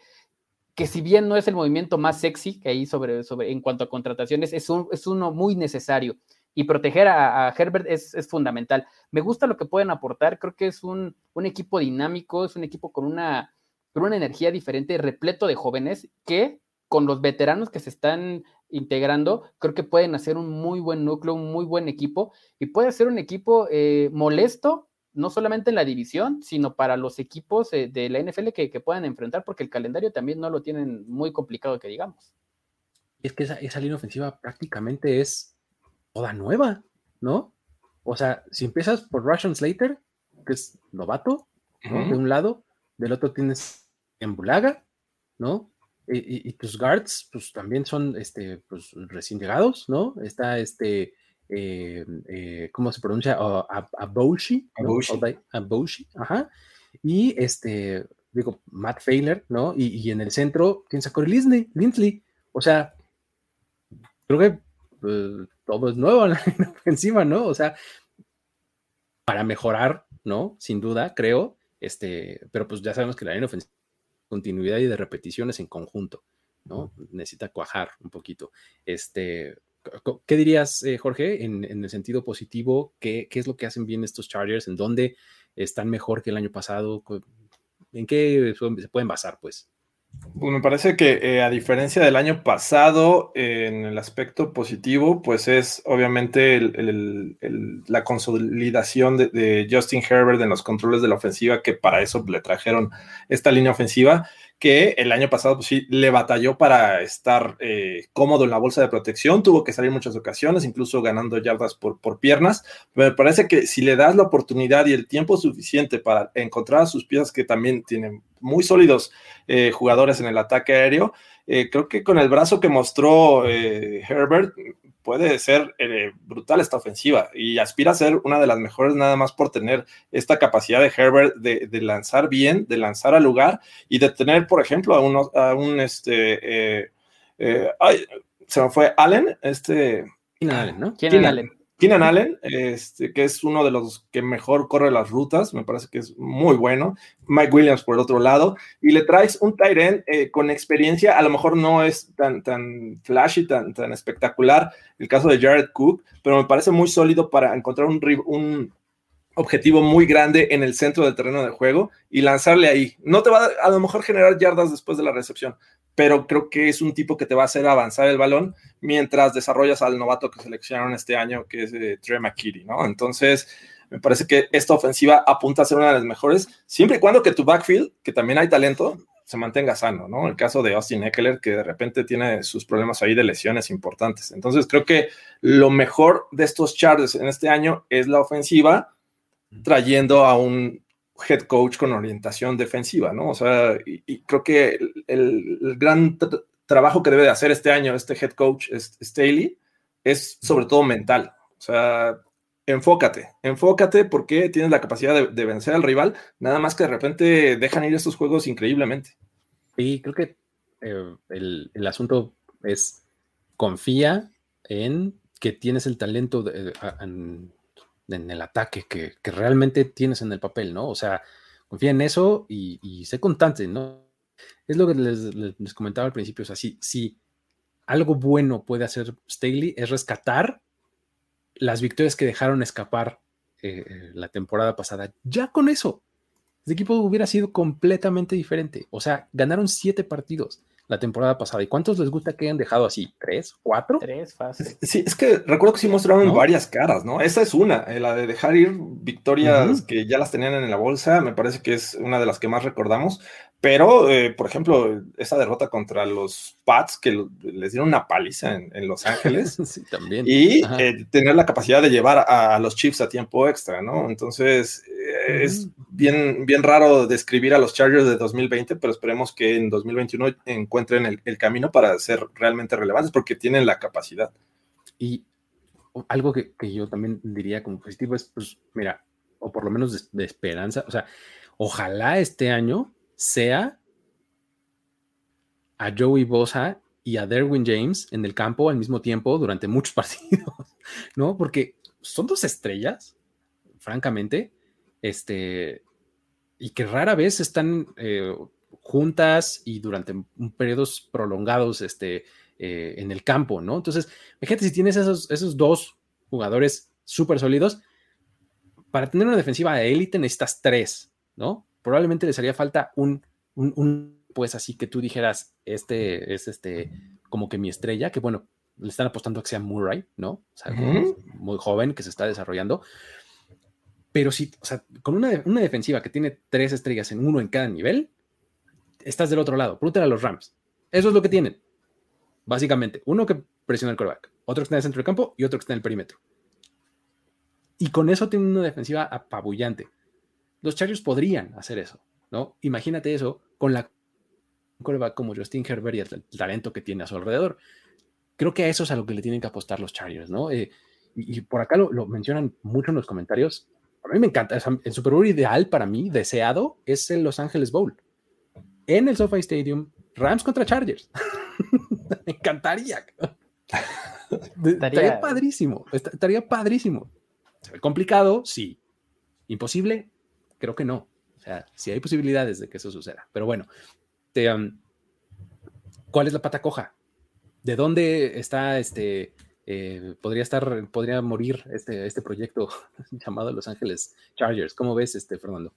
que, si bien no es el movimiento más sexy que hay sobre, sobre, en cuanto a contrataciones, es, un, es uno muy necesario. Y proteger a, Herbert es, fundamental. Me gusta lo que pueden aportar. Creo que es un, equipo dinámico, es un equipo con una, con una energía diferente, repleto de jóvenes que con los veteranos que se están integrando, creo que pueden hacer un muy buen núcleo, un muy buen equipo y puede ser un equipo eh, molesto, no solamente en la división, sino para los equipos eh, de la NFL que, puedan enfrentar, porque el calendario también no lo tienen muy complicado, que digamos. Es que esa, esa línea ofensiva prácticamente es toda nueva, ¿no? O sea, si empiezas por Russian Slater, que es novato, De un lado, del otro tienes Embulaga, ¿no? Y, tus guards, pues también son este, pues, recién llegados, ¿no? Está este, eh, eh, ¿cómo se pronuncia? Oh, Aboshi. Aboshi. ajá. Y este, digo, Matt Failer, ¿no? Y, en el centro, ¿quién sacó Lindsley? Lindsley. O sea, creo que pues, todo es nuevo en la ofensiva, ¿no? O sea, para mejorar, ¿no? Sin duda, creo. Este, pero pues ya sabemos que la línea ofensiva continuidad y de repeticiones en conjunto, ¿no? Necesita cuajar un poquito. Este, ¿Qué dirías, eh, Jorge, en, el sentido positivo? ¿qué, ¿Qué es lo que hacen bien estos Chargers? ¿En dónde están mejor que el año pasado? ¿En qué se pueden basar, pues? Pues me parece que eh, a diferencia del año pasado, en el aspecto positivo, pues es obviamente la consolidación de, Justin Herbert en los controles de la ofensiva, que para eso le trajeron esta línea ofensiva que el año pasado pues sí le batalló para estar eh, cómodo en la bolsa de protección, tuvo que salir muchas ocasiones, incluso ganando yardas por, por piernas, me parece que si le das la oportunidad y el tiempo suficiente para encontrar a sus piezas que también tienen muy sólidos eh, jugadores en el ataque aéreo, eh, creo que con el brazo que mostró Herbert puede ser eh, brutal esta ofensiva y aspira a ser una de las mejores nada más por tener esta capacidad de Herbert de, lanzar bien, de lanzar al lugar y de tener, por ejemplo, a, uno, a un, este, eh, eh, se me fue Allen, este... Allen, ¿no? ¿Quién Allen? Keenan Allen, este, que es uno de los que mejor corre las rutas, me parece que es muy bueno. Mike Williams por el otro lado, y le traes un tight eh, con experiencia, a lo mejor no es tan, tan flashy, tan, tan espectacular el caso de Jared Cook, pero me parece muy sólido para encontrar un, objetivo muy grande en el centro del terreno de juego y lanzarle ahí. No te va a, a lo mejor generar yardas después de la recepción, pero creo que es un tipo que te va a hacer avanzar el balón mientras desarrollas al novato que seleccionaron este año, que es eh, Trey McKitty, ¿no? Entonces, me parece que esta ofensiva apunta a ser una de las mejores, siempre y cuando que tu backfield, que también hay talento, se mantenga sano, ¿no? El caso de Austin Eckler, que de repente tiene sus problemas ahí de lesiones importantes. Entonces, creo que lo mejor de estos Chargers en este año es la ofensiva, trayendo a un head coach con orientación defensiva, ¿no? O sea, y, creo que el, gran trabajo que debe de hacer este año este head coach Staley es sobre todo mental. O sea, enfócate, enfócate porque tienes la capacidad de, vencer al rival, nada más que de repente dejan ir estos juegos increíblemente. Y creo que eh, el, asunto es confía en que tienes el talento de, en el ataque que, realmente tienes en el papel, ¿no? O sea, confía en eso y, sé constante, ¿no? Es lo que les, comentaba al principio, o sea, si, algo bueno puede hacer Staley es rescatar las victorias que dejaron escapar eh, eh, la temporada pasada. Ya con eso, el equipo hubiera sido completamente diferente. O sea, ganaron siete partidos la temporada pasada. ¿Y cuántos les gusta que hayan dejado así? ¿Tres? ¿Cuatro? Tres, fácil. Sí, es que recuerdo que sí mostraron varias caras, ¿no? Esa es una, eh, la de dejar ir victorias que ya las tenían en la bolsa, me parece que es una de las que más recordamos. Pero, eh, por ejemplo, esa derrota contra los Pats, que les dieron una paliza en, Los Ángeles. sí, también. Y eh, tener la capacidad de llevar a, los Chiefs a tiempo extra, ¿no? Entonces, eh, es bien, bien raro describir a los Chargers de 2020, pero esperemos que en 2021 encuentren el, camino para ser realmente relevantes, porque tienen la capacidad. Y algo que, yo también diría como positivo es, pues, mira, o por lo menos de, de esperanza, o sea, ojalá este año sea a Joey Bosa y a Derwin James en el campo al mismo tiempo durante muchos partidos, ¿no? Porque son dos estrellas, francamente, este, y que rara vez están eh, juntas y durante periodos prolongados este, eh, en el campo, ¿no? Entonces, fíjate si tienes esos, esos dos jugadores súper sólidos, para tener una defensiva de élite necesitas tres, ¿no? Probablemente les haría falta un, pues así que tú dijeras, este es este, como que mi estrella, que bueno, le están apostando a que sea Murray, ¿no? O sea, muy joven, que se está desarrollando. Pero sí, o sea, con una, defensiva que tiene tres estrellas en uno en cada nivel, estás del otro lado. Pregúntale a los Rams. Eso es lo que tienen. Básicamente, uno que presiona el quarterback, otro que está en el centro del campo y otro que está en el perímetro. Y con eso tienen una defensiva apabullante. Los Chargers podrían hacer eso, ¿no? Imagínate eso con la coreback como Justin Herbert y el talento que tiene a su alrededor. Creo que a eso es a lo que le tienen que apostar los Chargers, ¿no? Eh, y, por acá lo, mencionan mucho en los comentarios. A mí me encanta. el Super Bowl ideal para mí, deseado, es el Los Angeles Bowl. En el SoFi Stadium, Rams contra Chargers. me encantaría. Estaría padrísimo. Estaría padrísimo. Complicado, sí. Imposible, Creo que no. O sea, sí hay posibilidades de que eso suceda. Pero bueno, um, ¿cuál es la pata coja? ¿De dónde está este? Eh, podría estar, podría morir este, este proyecto llamado Los Ángeles Chargers. ¿Cómo ves, este, Fernando?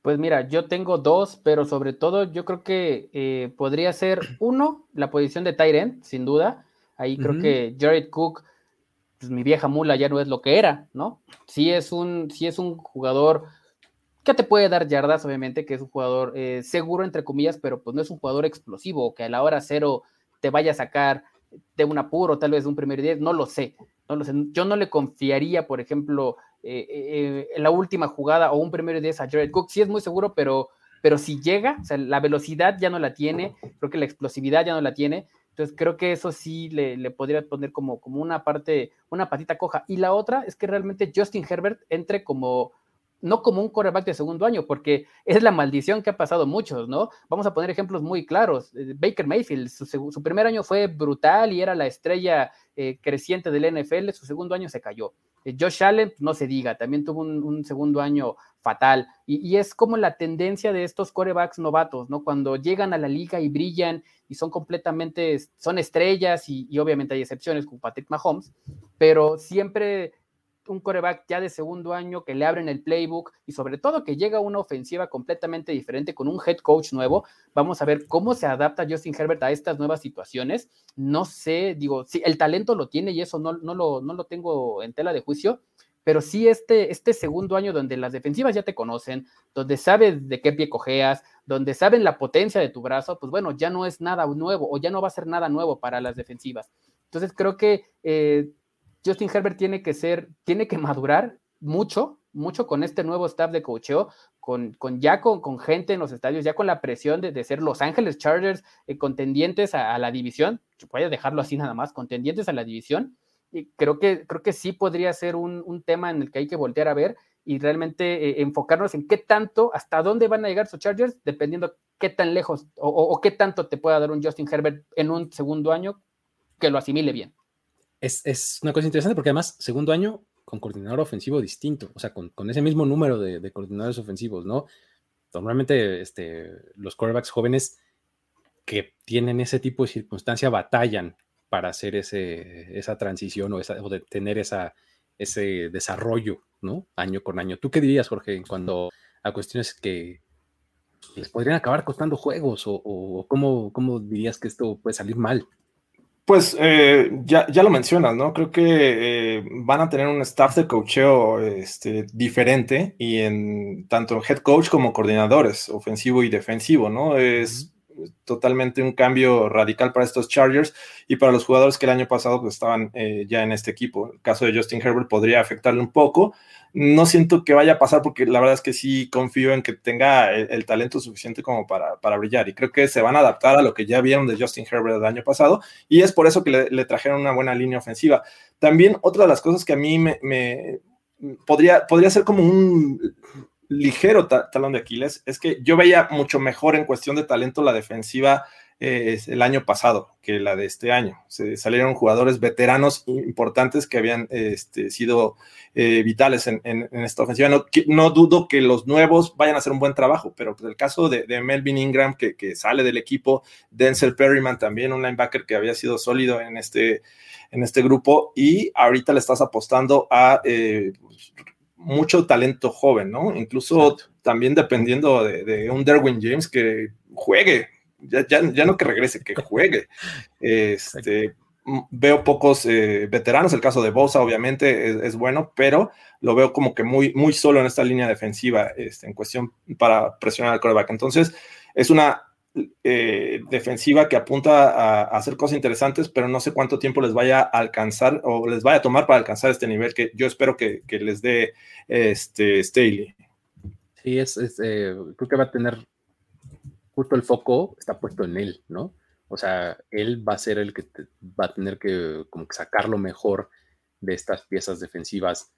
Pues mira, yo tengo dos, pero sobre todo yo creo que eh, podría ser uno, la posición de Tyrant, sin duda. Ahí creo que Jared Cook, pues mi vieja mula ya no es lo que era, ¿no? Sí es un, sí es un jugador que te puede dar yardas, obviamente, que es un jugador eh, seguro, entre comillas, pero pues no es un jugador explosivo, que a la hora cero te vaya a sacar de un apuro, tal vez de un primer 10, no lo sé, no lo sé. Yo no le confiaría, por ejemplo, eh, eh, la última jugada o un primer 10 a Jared Cook, sí es muy seguro, pero, pero si llega, o sea, la velocidad ya no la tiene, creo que la explosividad ya no la tiene, Entonces creo que eso sí le, le, podría poner como, como una parte, una patita coja. Y la otra es que realmente Justin Herbert entre como no como un quarterback de segundo año, porque es la maldición que ha pasado muchos, ¿no? Vamos a poner ejemplos muy claros. Eh, Baker Mayfield, su, primer año fue brutal y era la estrella eh, creciente del NFL, su segundo año se cayó. Eh, Josh Allen, no se diga, también tuvo un, segundo año fatal. Y, es como la tendencia de estos quarterbacks novatos, ¿no? Cuando llegan a la liga y brillan y son completamente, son estrellas y obviamente hay excepciones como Patrick Mahomes, pero siempre un coreback ya de segundo año que le abren el playbook y sobre todo que llega una ofensiva completamente diferente con un head coach nuevo. Vamos a ver cómo se adapta Justin Herbert a estas nuevas situaciones. No sé, digo, sí, el talento lo tiene y eso no, no, lo, no lo tengo en tela de juicio, pero sí este, este segundo año donde las defensivas ya te conocen, donde sabes de qué pie cojeas, donde saben la potencia de tu brazo, pues bueno, ya no es nada nuevo o ya no va a ser nada nuevo para las defensivas. Entonces creo que... Eh, Justin Herbert tiene que ser, tiene que madurar mucho, mucho con este nuevo staff de coacheo, con, con ya con, gente en los estadios, ya con la presión de, ser Los Ángeles Chargers eh, contendientes a, la división, a dejarlo así nada más, contendientes a la división, y creo que, creo que sí podría ser un, tema en el que hay que voltear a ver y realmente eh, enfocarnos en qué tanto, hasta dónde van a llegar sus Chargers, dependiendo qué tan lejos o qué tanto te pueda dar un Justin Herbert en un segundo año que lo asimile bien es, una cosa interesante porque además, segundo año con coordinador ofensivo distinto, o sea, con, ese mismo número de, coordinadores ofensivos, ¿no? Normalmente este, los quarterbacks jóvenes que tienen ese tipo de circunstancia batallan para hacer ese, esa transición o, esa, de tener esa, ese desarrollo, ¿no? Año con año. ¿Tú qué dirías, Jorge, cuando a cuestiones que les podrían acabar costando juegos o, o cómo, cómo dirías que esto puede salir mal? Pues eh, ya, ya, lo mencionas, ¿no? Creo que eh, van a tener un staff de coacheo este, diferente y en tanto head coach como coordinadores, ofensivo y defensivo, ¿no? Es totalmente un cambio radical para estos Chargers y para los jugadores que el año pasado pues, estaban eh, ya en este equipo. El caso de Justin Herbert podría afectarle un poco. No siento que vaya a pasar porque la verdad es que sí confío en que tenga el, talento suficiente como para, brillar y creo que se van a adaptar a lo que ya vieron de Justin Herbert el año pasado y es por eso que le, trajeron una buena línea ofensiva. También otra de las cosas que a mí me, podría, podría ser como un ligero talón de Aquiles es que yo veía mucho mejor en cuestión de talento la defensiva eh, el año pasado que la de este año. Se salieron jugadores veteranos importantes que habían este, sido eh, vitales en, esta ofensiva. No, dudo que los nuevos vayan a hacer un buen trabajo, pero pues el caso de, Melvin Ingram que, sale del equipo, Denzel Perryman también, un linebacker que había sido sólido en este, en este grupo y ahorita le estás apostando a... Eh, mucho talento joven, ¿no? Incluso también dependiendo de, un Derwin James que juegue, ya, ya, no que regrese, que juegue. Este, veo pocos eh, veteranos, el caso de Bosa obviamente es, bueno, pero lo veo como que muy, muy solo en esta línea defensiva este, en cuestión para presionar al quarterback. Entonces, es una eh, defensiva que apunta a, hacer cosas interesantes, pero no sé cuánto tiempo les vaya a alcanzar o les vaya a tomar para alcanzar este nivel que yo espero que, les dé este Staley. Sí, es, eh, creo que va a tener justo el foco está puesto en él, ¿no? O sea, él va a ser el que va a tener que como que sacar lo mejor de estas piezas defensivas,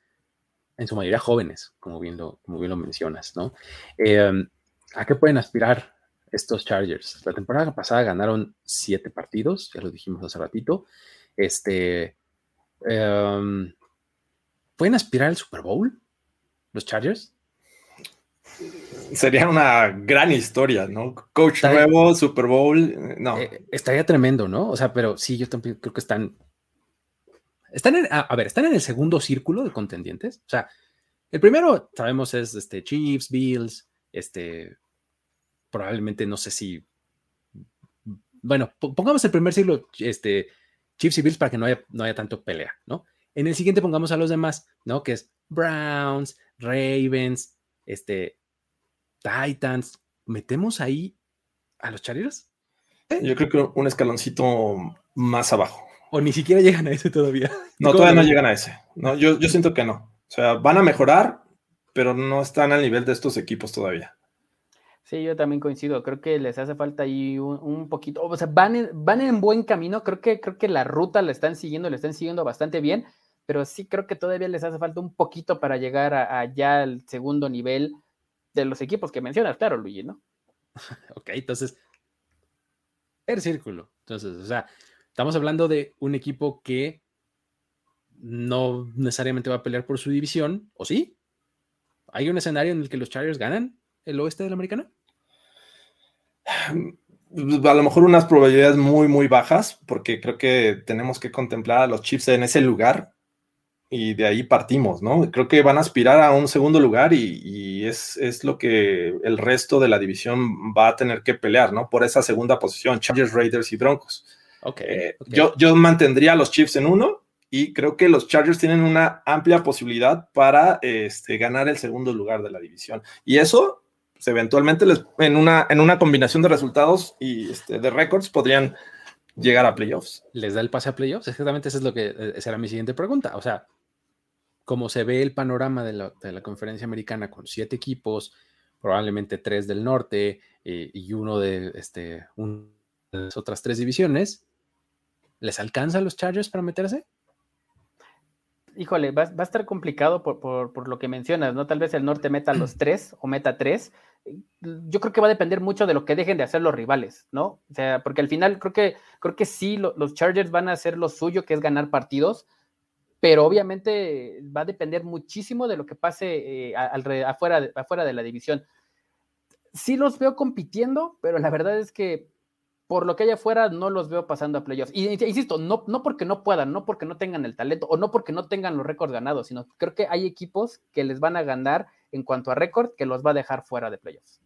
en su mayoría jóvenes, como bien lo, como bien lo mencionas, ¿no? Eh, ¿A qué pueden aspirar estos Chargers. La temporada pasada ganaron siete partidos, ya lo dijimos hace ratito. Este, em, ¿Pueden aspirar al Super Bowl los Chargers? Sería una gran historia, ¿no? Coach nuevo, Super Bowl, no. Eh, estaría tremendo, ¿no? O sea, pero sí, yo también creo que están. Están en, a, ver, están en el segundo círculo de contendientes. O sea, el primero, sabemos, es este, Chiefs, Bills, este, probablemente no sé si. Bueno, pongamos el primer siglo, este, Chiefs y Bills para que no haya, no haya tanto pelea, ¿no? En el siguiente pongamos a los demás, ¿no? Que es Browns, Ravens, este, Titans. ¿Metemos ahí a los Chargers? Yo creo que un escaloncito más abajo. O ni siquiera llegan a ese todavía. No, todavía no llegan a ese. No, yo, yo siento que no. O sea, van a mejorar, pero no están al nivel de estos equipos todavía. Sí, yo también coincido. Creo que les hace falta ahí un, poquito. O sea, van en, van en buen camino. Creo que, creo que la ruta la están siguiendo, la están siguiendo bastante bien. Pero sí creo que todavía les hace falta un poquito para llegar allá al segundo nivel de los equipos que mencionas, claro, Luigi, ¿no? ok, entonces. El círculo. Entonces, o sea, estamos hablando de un equipo que no necesariamente va a pelear por su división, ¿o sí? ¿Hay un escenario en el que los Chargers ganan el oeste de la americana? A lo mejor unas probabilidades muy, muy bajas, porque creo que tenemos que contemplar a los Chiefs en ese lugar y de ahí partimos, ¿no? Creo que van a aspirar a un segundo lugar y, es, es, lo que el resto de la división va a tener que pelear, ¿no? Por esa segunda posición, Chargers, Raiders y Broncos. Eh, okay, Yo, yo mantendría a los Chiefs en uno y creo que los Chargers tienen una amplia posibilidad para este, ganar el segundo lugar de la división. Y eso pues, eventualmente les, en, una, en una combinación de resultados y este, de récords podrían llegar a playoffs. ¿Les da el pase a playoffs? Exactamente, esa es lo que eh, esa era mi siguiente pregunta. O sea, como se ve el panorama de la, conferencia americana con siete equipos, probablemente tres del norte eh, y uno de, este, las otras tres divisiones, ¿les alcanza los Chargers para meterse? Híjole, va, a estar complicado por, lo que mencionas, ¿no? Tal vez el norte meta los tres o meta tres. Yo creo que va a depender mucho de lo que dejen de hacer los rivales, ¿no? O sea, porque al final creo que, creo que sí, los Chargers van a hacer lo suyo, que es ganar partidos, pero obviamente va a depender muchísimo de lo que pase eh, afuera de la división. Sí los veo compitiendo, pero la verdad es que por lo que haya afuera, no los veo pasando a playoffs. Y insisto, no, no porque no puedan, no porque no tengan el talento o no porque no tengan los récords ganados, sino creo que hay equipos que les van a ganar en cuanto a récord que los va a dejar fuera de playoffs.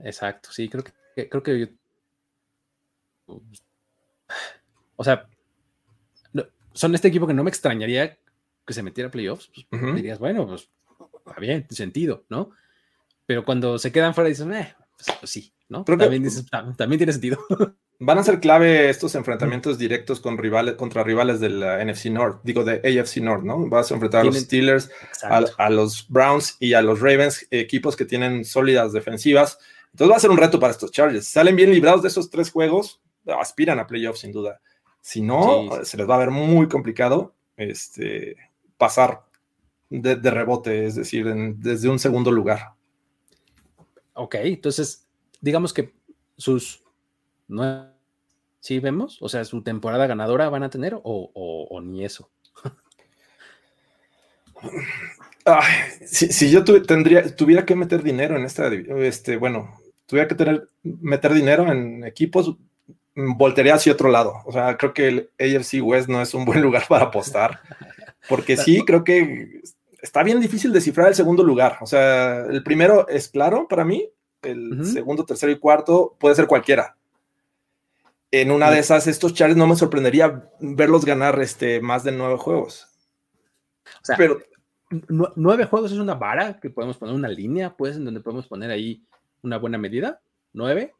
Exacto, sí, creo que, creo que o sea, son este equipo que no me extrañaría que se metiera a playoffs. Pues, dirías, bueno, pues va bien, sentido, ¿no? Pero cuando se quedan fuera, dicen, eh, pues, pues sí, ¿no? también, también tiene sentido. Van a ser clave estos enfrentamientos directos con rivales, contra rivales de la NFC North, digo de AFC North, ¿no? Vas a enfrentar a los Steelers, a, los Browns y a los Ravens, equipos que tienen sólidas defensivas. Entonces va a ser un reto para estos Chargers. Salen bien librados de esos tres juegos, aspiran a playoffs sin duda. Si no, se les va a ver muy complicado este, pasar de, rebote, es decir, desde un segundo lugar. Ok, entonces, digamos que sus no, ¿Sí vemos? O sea, su temporada ganadora van a tener o, ni eso. si, yo tendría, tuviera que meter dinero en esta, este, bueno, tuviera que tener, meter dinero en equipos, voltearía hacia otro lado. O sea, creo que el AFC West no es un buen lugar para apostar, porque sí, creo que está bien difícil descifrar el segundo lugar. O sea, el primero es claro para mí, el segundo, tercero y cuarto puede ser cualquiera en una de esas, estos Chargers no me sorprendería verlos ganar este, más de nueve juegos. O sea, pero nueve juegos es una vara que podemos poner una línea, pues, en donde podemos poner ahí una buena medida. ¿Nueve?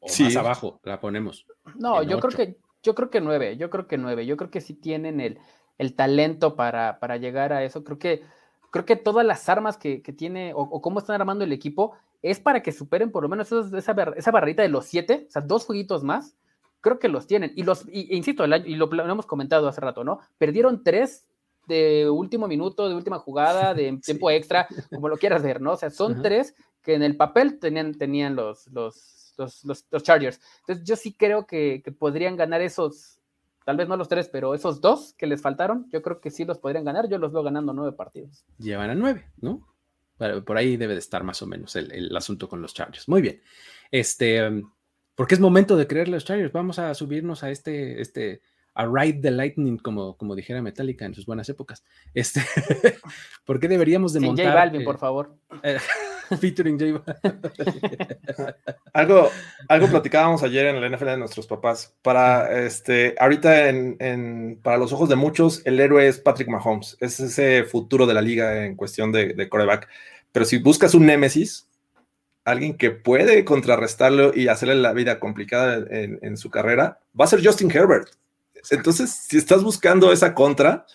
O sí. más abajo la ponemos. No, yo creo que yo creo que nueve, yo creo que nueve, yo creo que sí tienen el, el talento para, para, llegar a eso. Creo que, creo que todas las armas que, que tiene o, o, cómo están armando el equipo es para que superen por lo menos esa, esa barrita de los siete, o sea, dos jueguitos más, creo que los tienen. Y los, e insisto, y lo, hemos comentado hace rato, ¿no? Perdieron tres de último minuto, de última jugada, de tiempo extra, como lo quieras ver, ¿no? O sea, son tres que en el papel tenían, tenían los, los, los, Chargers. Entonces, yo sí creo que, que, podrían ganar esos, tal vez no los tres, pero esos dos que les faltaron, yo creo que sí los podrían ganar. Yo los veo ganando nueve partidos. Llevan a nueve, ¿no? Por ahí debe de estar más o menos el, asunto con los Chargers. Muy bien. Este, um, porque es momento de creer los Chargers. Vamos a subirnos a este, este, a Ride the Lightning, como, como dijera Metallica en sus buenas épocas. Este, ¿Por qué deberíamos de montar? J Balvin, por favor. Eh, featuring J algo, algo platicábamos ayer en la NFL de nuestros papás. Para este, ahorita en, para los ojos de muchos, el héroe es Patrick Mahomes. Es ese futuro de la liga en cuestión de, de coreback. Pero si buscas un némesis, alguien que puede contrarrestarlo y hacerle la vida complicada en, su carrera, va a ser Justin Herbert. Entonces, si estás buscando esa contra,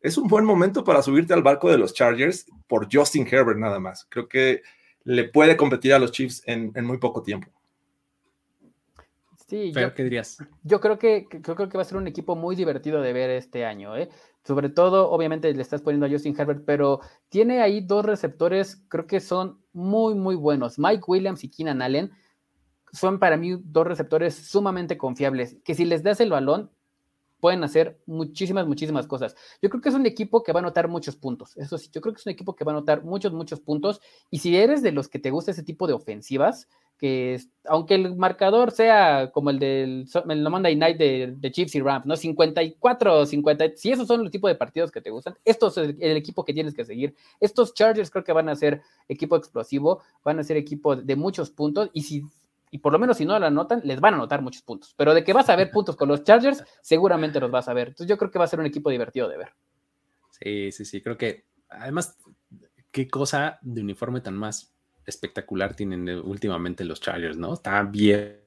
es un buen momento para subirte al barco de los Chargers por Justin Herbert nada más. Creo que le puede competir a los Chiefs en, muy poco tiempo. Sí, yo, ¿qué dirías? Yo creo que, creo que va a ser un equipo muy divertido de ver este año, ¿eh? Sobre todo, obviamente, le estás poniendo a Justin Herbert, pero tiene ahí dos receptores, creo que son muy, muy buenos. Mike Williams y Keenan Allen son para mí dos receptores sumamente confiables, que si les das el balón, pueden hacer muchísimas, muchísimas cosas. Yo creo que es un equipo que va a anotar muchos puntos. Eso sí, yo creo que es un equipo que va a anotar muchos, muchos puntos. Y si eres de los que te gusta ese tipo de ofensivas, que aunque el marcador sea como el del el Monday Night de, Chiefs y Rams, ¿no? 54, 50, si esos son los tipos de partidos que te gustan, esto es el, el, equipo que tienes que seguir. Estos Chargers creo que van a ser equipo explosivo, van a ser equipo de muchos puntos y si y por lo menos si no la anotan, les van a anotar muchos puntos. Pero de que vas a ver puntos con los Chargers, seguramente los vas a ver. Entonces yo creo que va a ser un equipo divertido de ver. Sí, sí, sí, creo que además, qué cosa de uniforme tan más espectacular tienen últimamente los Chargers, ¿no? Está bien,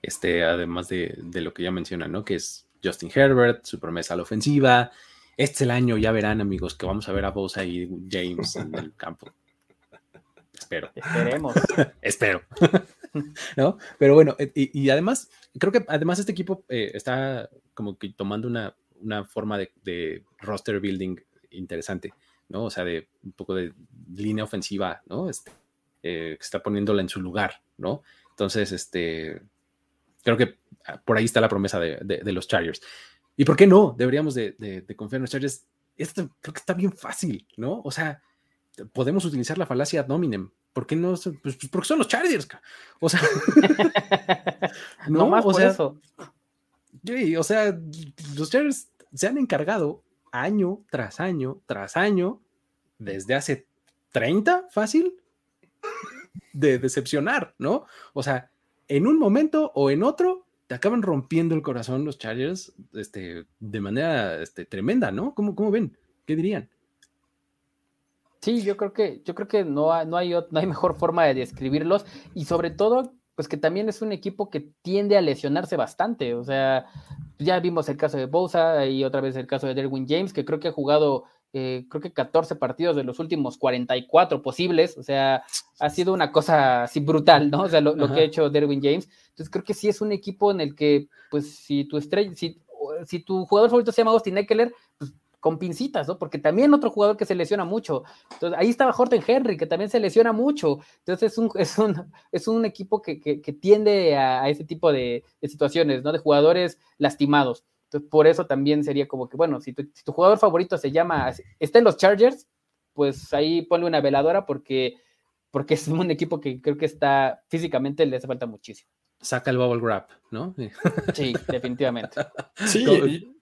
este, además de, de lo que ya mencionan, ¿no? Que es Justin Herbert, su promesa a la ofensiva. Este es el año, ya verán, amigos, que vamos a ver a Bosa y James en el campo. Espero. Esperemos. Espero. ¿No? Pero bueno, eh, y, además, creo que además este equipo eh, está como que tomando una, una forma de, roster building interesante, ¿no? O sea, de un poco de línea ofensiva, ¿no? Este, eh, está poniéndola en su lugar, ¿no? Entonces, este, creo que ah, por ahí está la promesa de, los Chargers. ¿Y por qué no? Deberíamos de, confiar en los Chargers. Esto creo que está bien fácil, ¿no? O sea, podemos utilizar la falacia ad nominem. ¿Por qué no? Pues, pues, porque son los Chargers. O sea, no, más o por sea, eso. o sea, los Chargers se han encargado año tras año tras año, desde hace 30, fácil, de decepcionar, ¿no? O sea, en un momento o en otro, te acaban rompiendo el corazón los Chargers este, de manera este, tremenda, ¿no? ¿Cómo, ¿Cómo ven? ¿Qué dirían? Sí, yo creo que, yo creo que no, hay, no, hay, no hay mejor forma de describirlos y sobre todo, pues que también es un equipo que tiende a lesionarse bastante. O sea, ya vimos el caso de Bosa y otra vez el caso de Derwin James, que creo que ha jugado, eh, creo que 14 partidos de los últimos 44 posibles. O sea, ha sido una cosa así brutal, ¿no? O sea, lo, que ha hecho Derwin James. Entonces creo que sí es un equipo en el que, pues, si tu estrella, si, si tu jugador favorito se llama Austin Eckler, pues con pincitas, ¿no? Porque también otro jugador que se lesiona mucho. Entonces, ahí estaba Horton Henry, que también se lesiona mucho. Entonces, es un, es un, es un equipo que, tiende a, ese tipo de, situaciones, ¿no? De jugadores lastimados. Entonces, por eso también sería como que, bueno, si tu, jugador favorito se llama, está en los Chargers, pues ahí ponle una veladora porque, porque es un equipo que creo que está físicamente le hace falta muchísimo. Saca el bubble wrap, ¿no? Sí, definitivamente. Sí,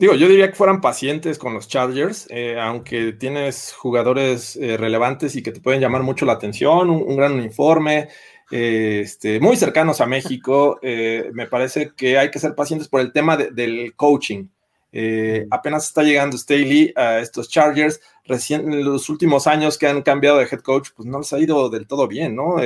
Digo, yo diría que fueran pacientes con los Chargers, eh, aunque tienes jugadores eh, relevantes y que te pueden llamar mucho la atención, un, gran uniforme, eh, este, muy cercanos a México. me parece que hay que ser pacientes por el tema del coaching. Apenas está llegando Staley a estos Chargers. Recién en los últimos años que han cambiado de head coach, pues no les ha ido del todo bien, ¿no?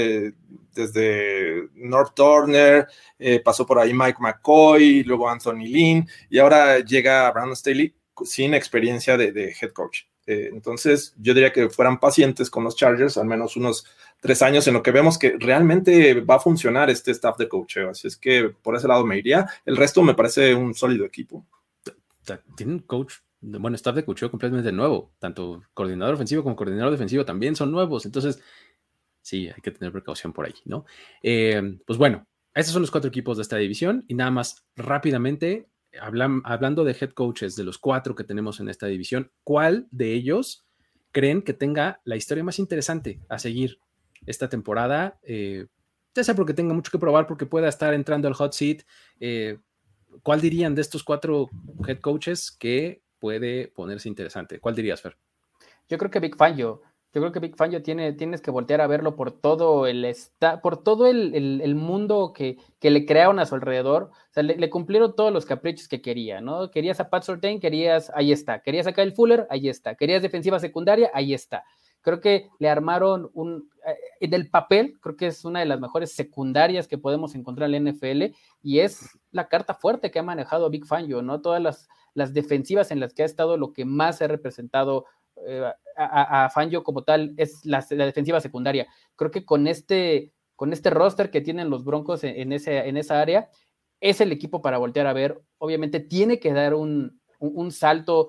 desde North Turner, eh, pasó por ahí Mike McCoy, luego Anthony Lynn, y ahora llega Brandon Staley sin experiencia de, head coach. Eh, entonces, yo diría que fueran pacientes con los Chargers, al menos unos tres años, en lo que vemos que realmente va a funcionar este staff de coaching. Así es que por ese lado me iría. El resto me parece un sólido equipo. Tienen coach, bueno, staff de coaching completamente nuevo. Tanto coordinador ofensivo como coordinador defensivo también son nuevos. Entonces, sí, hay que tener precaución por ahí, ¿no? Eh, pues bueno, estos son los cuatro equipos de esta división y nada más rápidamente, hablando de head coaches de los cuatro que tenemos en esta división, ¿cuál de ellos creen que tenga la historia más interesante a seguir esta temporada? Eh, ya sea porque tenga mucho que probar, porque pueda estar entrando al hot seat. Eh, ¿Cuál dirían de estos cuatro head coaches que puede ponerse interesante? ¿Cuál dirías, Fer? Yo creo que Big Fangio. Yo creo que Big Fangio tiene, tienes que voltear a verlo por todo el por todo el, mundo que, le crearon a su alrededor. O sea, le, cumplieron todos los caprichos que quería, ¿no? Querías a Pat Sortain, querías, ahí está. Querías a Kyle Fuller, ahí está. Querías defensiva secundaria, ahí está. Creo que le armaron un. Eh, en el papel, creo que es una de las mejores secundarias que podemos encontrar en la NFL y es la carta fuerte que ha manejado Big Fangio, ¿no? Todas las, las defensivas en las que ha estado lo que más ha representado eh, a, Fangio como tal es la, defensiva secundaria. Creo que con este, con este roster que tienen los Broncos en, ese, en esa área, es el equipo para voltear a ver. Obviamente tiene que dar un, un, salto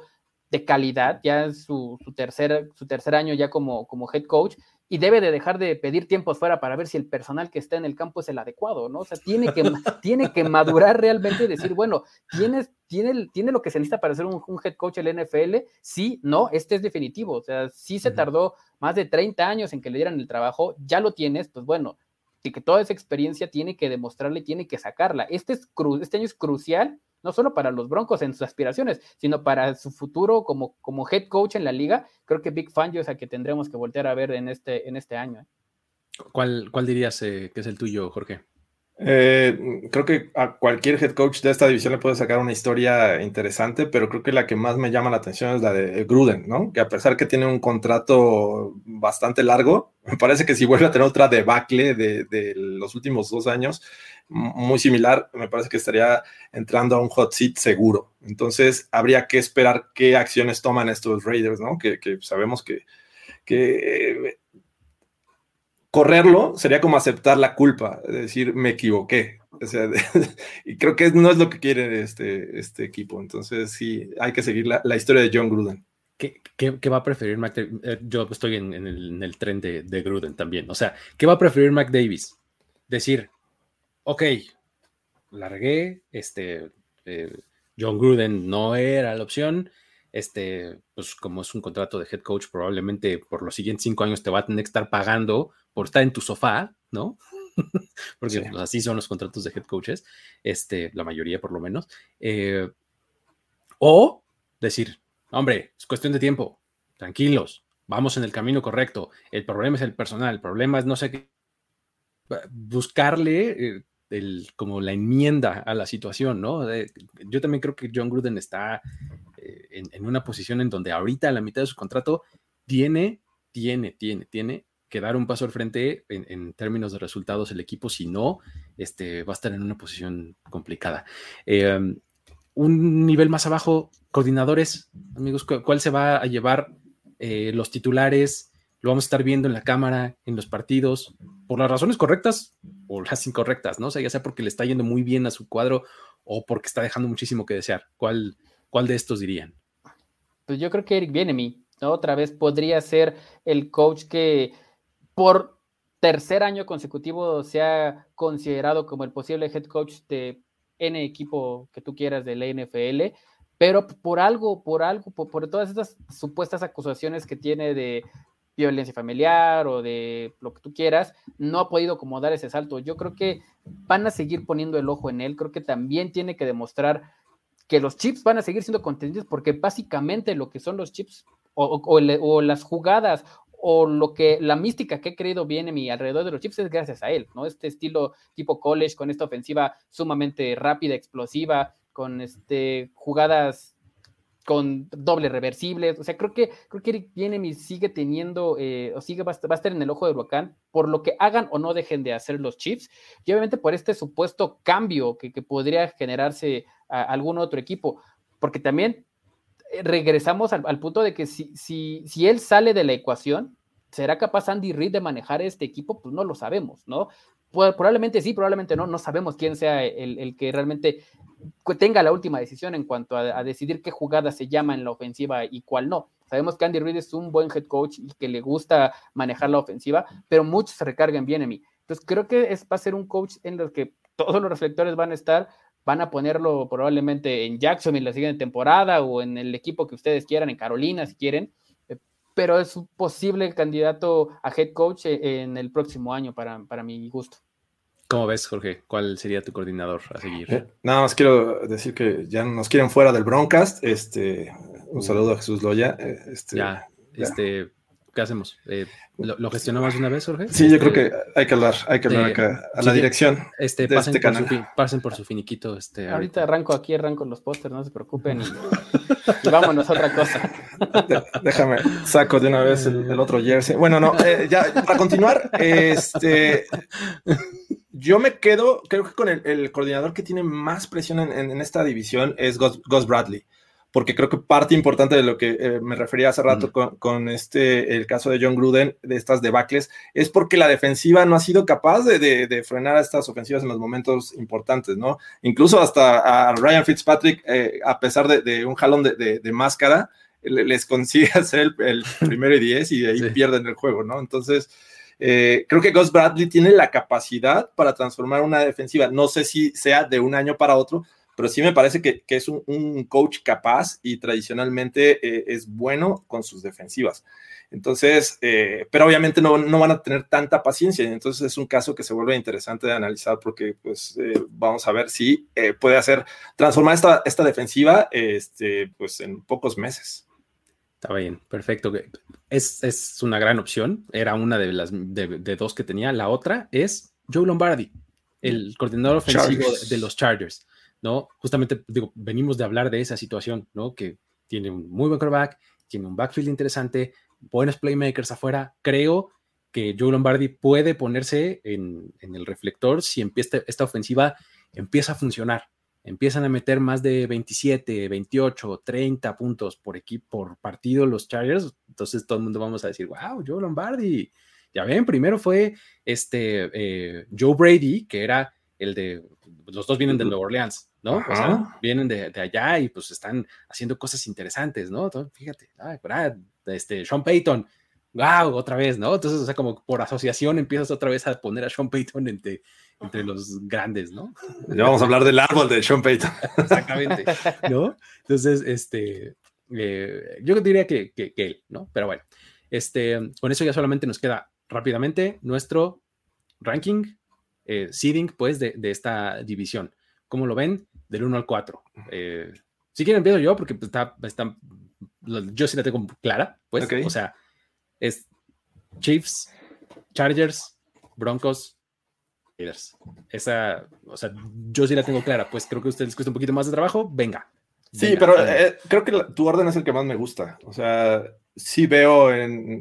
de calidad, ya su, su, tercer, su tercer año ya como, como head coach, y debe de dejar de pedir tiempos fuera para ver si el personal que está en el campo es el adecuado, ¿no? O sea, tiene que, tiene que madurar realmente y decir, bueno, ¿tienes, tiene, tiene lo que se necesita para ser un, head coach el NFL? Sí, no, este es definitivo. O sea, sí se tardó más de 30 años en que le dieran el trabajo, ya lo tienes, pues bueno, y que toda esa experiencia tiene que demostrarle, tiene que sacarla. Este, es este año es crucial no solo para los Broncos en sus aspiraciones, sino para su futuro como, como head coach en la liga. Creo que Big Fangio es a que tendremos que voltear a ver en este, en este año. ¿eh? ¿Cuál, ¿Cuál dirías eh, que es el tuyo, Jorge? Eh, creo que a cualquier head coach de esta división le puede sacar una historia interesante, pero creo que la que más me llama la atención es la de Gruden, ¿no? Que a pesar que tiene un contrato bastante largo, me parece que si vuelve a tener otra debacle de, de los últimos dos años, muy similar, me parece que estaría entrando a un hot seat seguro. Entonces, habría que esperar qué acciones toman estos Raiders, ¿no? Que, que sabemos que, que correrlo sería como aceptar la culpa, decir, me equivoqué. y creo que no es lo que quiere este, este equipo. Entonces, sí, hay que seguir la, historia de John Gruden. ¿Qué, qué, va a preferir Mac eh, Yo estoy en, el, tren de, Gruden también. O sea, ¿qué va a preferir Mac Davis? Decir, ok, largué, este, eh, John Gruden no era la opción, este, pues como es un contrato de head coach, probablemente por los siguientes cinco años te va a tener que estar pagando por estar en tu sofá, ¿no? Porque pues, así son los contratos de head coaches, este, la mayoría por lo menos. Eh, o decir, hombre, es cuestión de tiempo, tranquilos, vamos en el camino correcto. El problema es el personal, el problema es no sé qué. Buscarle eh, el, como la enmienda a la situación, ¿no? yo también creo que John Gruden está eh, en, en, una posición en donde ahorita a la mitad de su contrato tiene, tiene, tiene, tiene que dar un paso al frente en, términos de resultados el equipo, si no, este, va a estar en una posición complicada. Em, un nivel más abajo, coordinadores, amigos, ¿cuál se va a llevar eh, los titulares? Lo vamos a estar viendo en la cámara, en los partidos, por las razones correctas o las incorrectas, ¿no? O sea, ya sea porque le está yendo muy bien a su cuadro o porque está dejando muchísimo que desear. ¿Cuál, cuál de estos dirían? Pues yo creo que Eric Bienemi, ¿no? Otra vez podría ser el coach que por tercer año consecutivo se ha considerado como el posible head coach de N equipo que tú quieras de la NFL, pero por algo, por algo, por, todas estas supuestas acusaciones que tiene de violencia familiar o de lo que tú quieras, no ha podido como dar ese salto. Yo creo que van a seguir poniendo el ojo en él, creo que también tiene que demostrar que los chips van a seguir siendo contenidos porque básicamente lo que son los chips o, o, las jugadas o lo que la mística que he creído viene mi alrededor de los chips es gracias a él, ¿no? Este estilo tipo college con esta ofensiva sumamente rápida, explosiva, con este jugadas con doble reversibles, o sea, creo que creo que Eric Bienemi sigue teniendo eh, o sigue va a, estar en el ojo del huracán por lo que hagan o no dejen de hacer los chips y obviamente por este supuesto cambio que, podría generarse a algún otro equipo, porque también eh, regresamos al, punto de que si, si, si él sale de la ecuación, ¿será capaz Andy Reid de manejar este equipo? Pues no lo sabemos, ¿no? probablemente sí, probablemente no, no sabemos quién sea el, que realmente tenga la última decisión en cuanto a, decidir qué jugada se llama en la ofensiva y cuál no. Sabemos que Andy Reid es un buen head coach y que le gusta manejar la ofensiva, pero muchos se recargan bien en mí. Entonces creo que es, va a ser un coach en el que todos los reflectores van a estar van a ponerlo probablemente en Jackson en la siguiente temporada o en el equipo que ustedes quieran, en Carolina si quieren, eh, pero es un posible candidato a head coach eh, en el próximo año para, para mi gusto. ¿Cómo ves, Jorge? ¿Cuál sería tu coordinador a seguir? Eh, nada más quiero decir que ya nos quieren fuera del Broncast. Este, un saludo a Jesús Loya. Este, ya, este, ¿qué hacemos? Eh, ¿lo, gestionamos una vez, Jorge? Sí, yo creo que hay que hablar, hay que hablar acá, a la dirección. Este, pasen, este por su, pasen, por su, finiquito. Este, ahorita, arranco aquí, arranco los pósters, no se preocupen. Y, vámonos a otra cosa. Déjame, saco de una vez el, otro jersey. Bueno, no, eh, ya, para continuar, este. Yo me quedo, creo que con el, coordinador que tiene más presión en, esta división es Gus Bradley porque creo que parte importante de lo que eh, me refería hace rato con, este, el caso de John Gruden, de estas debacles, es porque la defensiva no ha sido capaz de, frenar a estas ofensivas en los momentos importantes, ¿no? Incluso hasta a Ryan Fitzpatrick, eh, a pesar de, un jalón de, máscara, les consigue hacer el, primero y diez y de ahí pierden el juego, ¿no? Entonces, eh, creo que Gus Bradley tiene la capacidad para transformar una defensiva. No sé si sea de un año para otro, pero sí me parece que, es un, coach capaz y tradicionalmente eh, es bueno con sus defensivas. Entonces, eh, pero obviamente no, van a tener tanta paciencia. Entonces es un caso que se vuelve interesante de analizar porque pues vamos a ver si puede hacer, transformar esta, esta defensiva este, pues en pocos meses. Está bien, perfecto. Es, una gran opción. Era una de las de, dos que tenía. La otra es Joe Lombardi, el coordinador ofensivo de, los Chargers. ¿No? Justamente, digo, venimos de hablar de esa situación, ¿no? Que tiene un muy buen quarterback, tiene un backfield interesante, buenos playmakers afuera. Creo que Joe Lombardi puede ponerse en, en el reflector si empieza esta ofensiva empieza a funcionar empiezan a meter más de 27, 28, 30 puntos por equipo, por partido los Chargers, entonces todo el mundo vamos a decir, wow, Joe Lombardi. Ya ven, primero fue este eh, Joe Brady, que era el de, los dos vienen de Nueva Orleans, ¿no? O sea, vienen de, allá y pues están haciendo cosas interesantes, ¿no? fíjate, este, Sean Payton, wow, otra vez, ¿no? Entonces, o sea, como por asociación empiezas otra vez a poner a Sean Payton entre, entre los grandes, ¿no? Ya vamos a hablar del árbol de Sean Payton. Exactamente, ¿no? Entonces, este, eh, yo diría que, que, él, ¿no? Pero bueno, este, con eso ya solamente nos queda rápidamente nuestro ranking, eh, seeding, pues, de, de, esta división. ¿Cómo lo ven? Del 1 al 4. Eh, si quieren empiezo yo, porque pues, está, está, yo sí la tengo clara, pues, o sea, es Chiefs, Chargers, Broncos, Raiders. Esa, o sea, yo sí la tengo clara, pues creo que a ustedes les cuesta un poquito más de trabajo, venga. Sí, pero eh, creo que tu orden es el que más me gusta. O sea, sí veo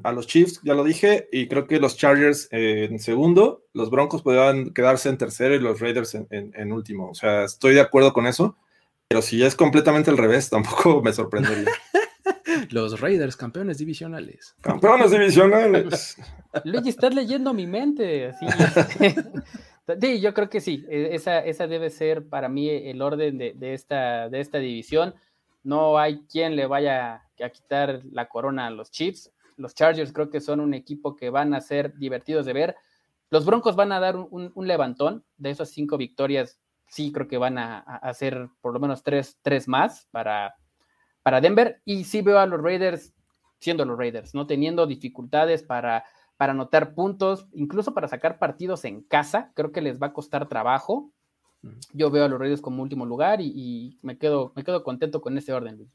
a los Chiefs, ya lo dije, y creo que los Chargers en segundo, los Broncos podrían quedarse en tercero y los Raiders en, en, último. O sea, estoy de acuerdo con eso, pero si ya es completamente al revés, tampoco me sorprendería. Los Raiders, campeones divisionales. Campeones divisionales. Luigi, estás leyendo mi mente. sí, yo creo que sí. E, esa, esa debe ser para mí el orden de, esta, de esta división. No hay quien le vaya a quitar la corona a los Chiefs. Los Chargers creo que son un equipo que van a ser divertidos de ver. Los Broncos van a dar un, levantón de esas cinco victorias. Sí, creo que van a, hacer por lo menos tres, más para, para Denver y sí veo a los Raiders siendo los Raiders, ¿no? Teniendo dificultades para, para anotar puntos, incluso para sacar partidos en casa, creo que les va a costar trabajo. Yo veo a los Raiders como último lugar y, me, quedo, me quedo contento con ese orden.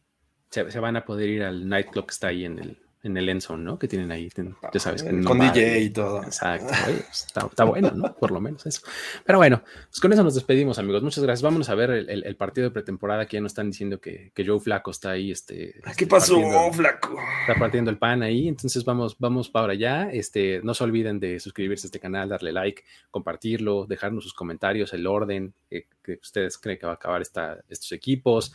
Se, se, van a poder ir al nightclub que está ahí en el, en el Enson, ¿no? Que tienen ahí, ya sabes. Que con DJ y todo. Exacto. Pues, está, bueno, ¿no? Por lo menos eso. Pero bueno, pues con eso nos despedimos, amigos. Muchas gracias. Vámonos a ver el, partido de pretemporada que ya nos están diciendo que, que Joe Flaco está ahí. Este, ¿Qué este, pasó, Flaco? Está partiendo el pan ahí. Entonces vamos, vamos para allá. Este, no se olviden de suscribirse a este canal, darle like, compartirlo, dejarnos sus comentarios, el orden que, ustedes creen que va a acabar esta, estos equipos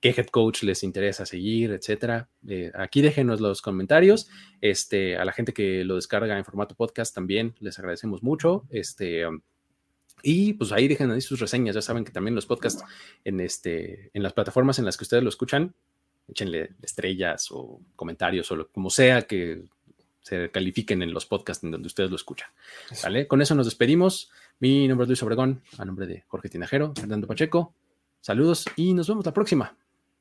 qué head coach les interesa seguir, etcétera. Eh, aquí déjenos los comentarios. Este, a la gente que lo descarga en formato podcast también les agradecemos mucho. Este, um, y pues ahí dejen ahí sus reseñas. Ya saben que también los podcasts en, este, en las plataformas en las que ustedes lo escuchan, échenle estrellas o comentarios o lo, como sea que se califiquen en los podcasts en donde ustedes lo escuchan. ¿Vale? Con eso nos despedimos. Mi nombre es Luis Obregón, a nombre de Jorge Tinajero, Fernando Pacheco. Saludos y nos vemos la próxima.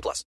18 plus.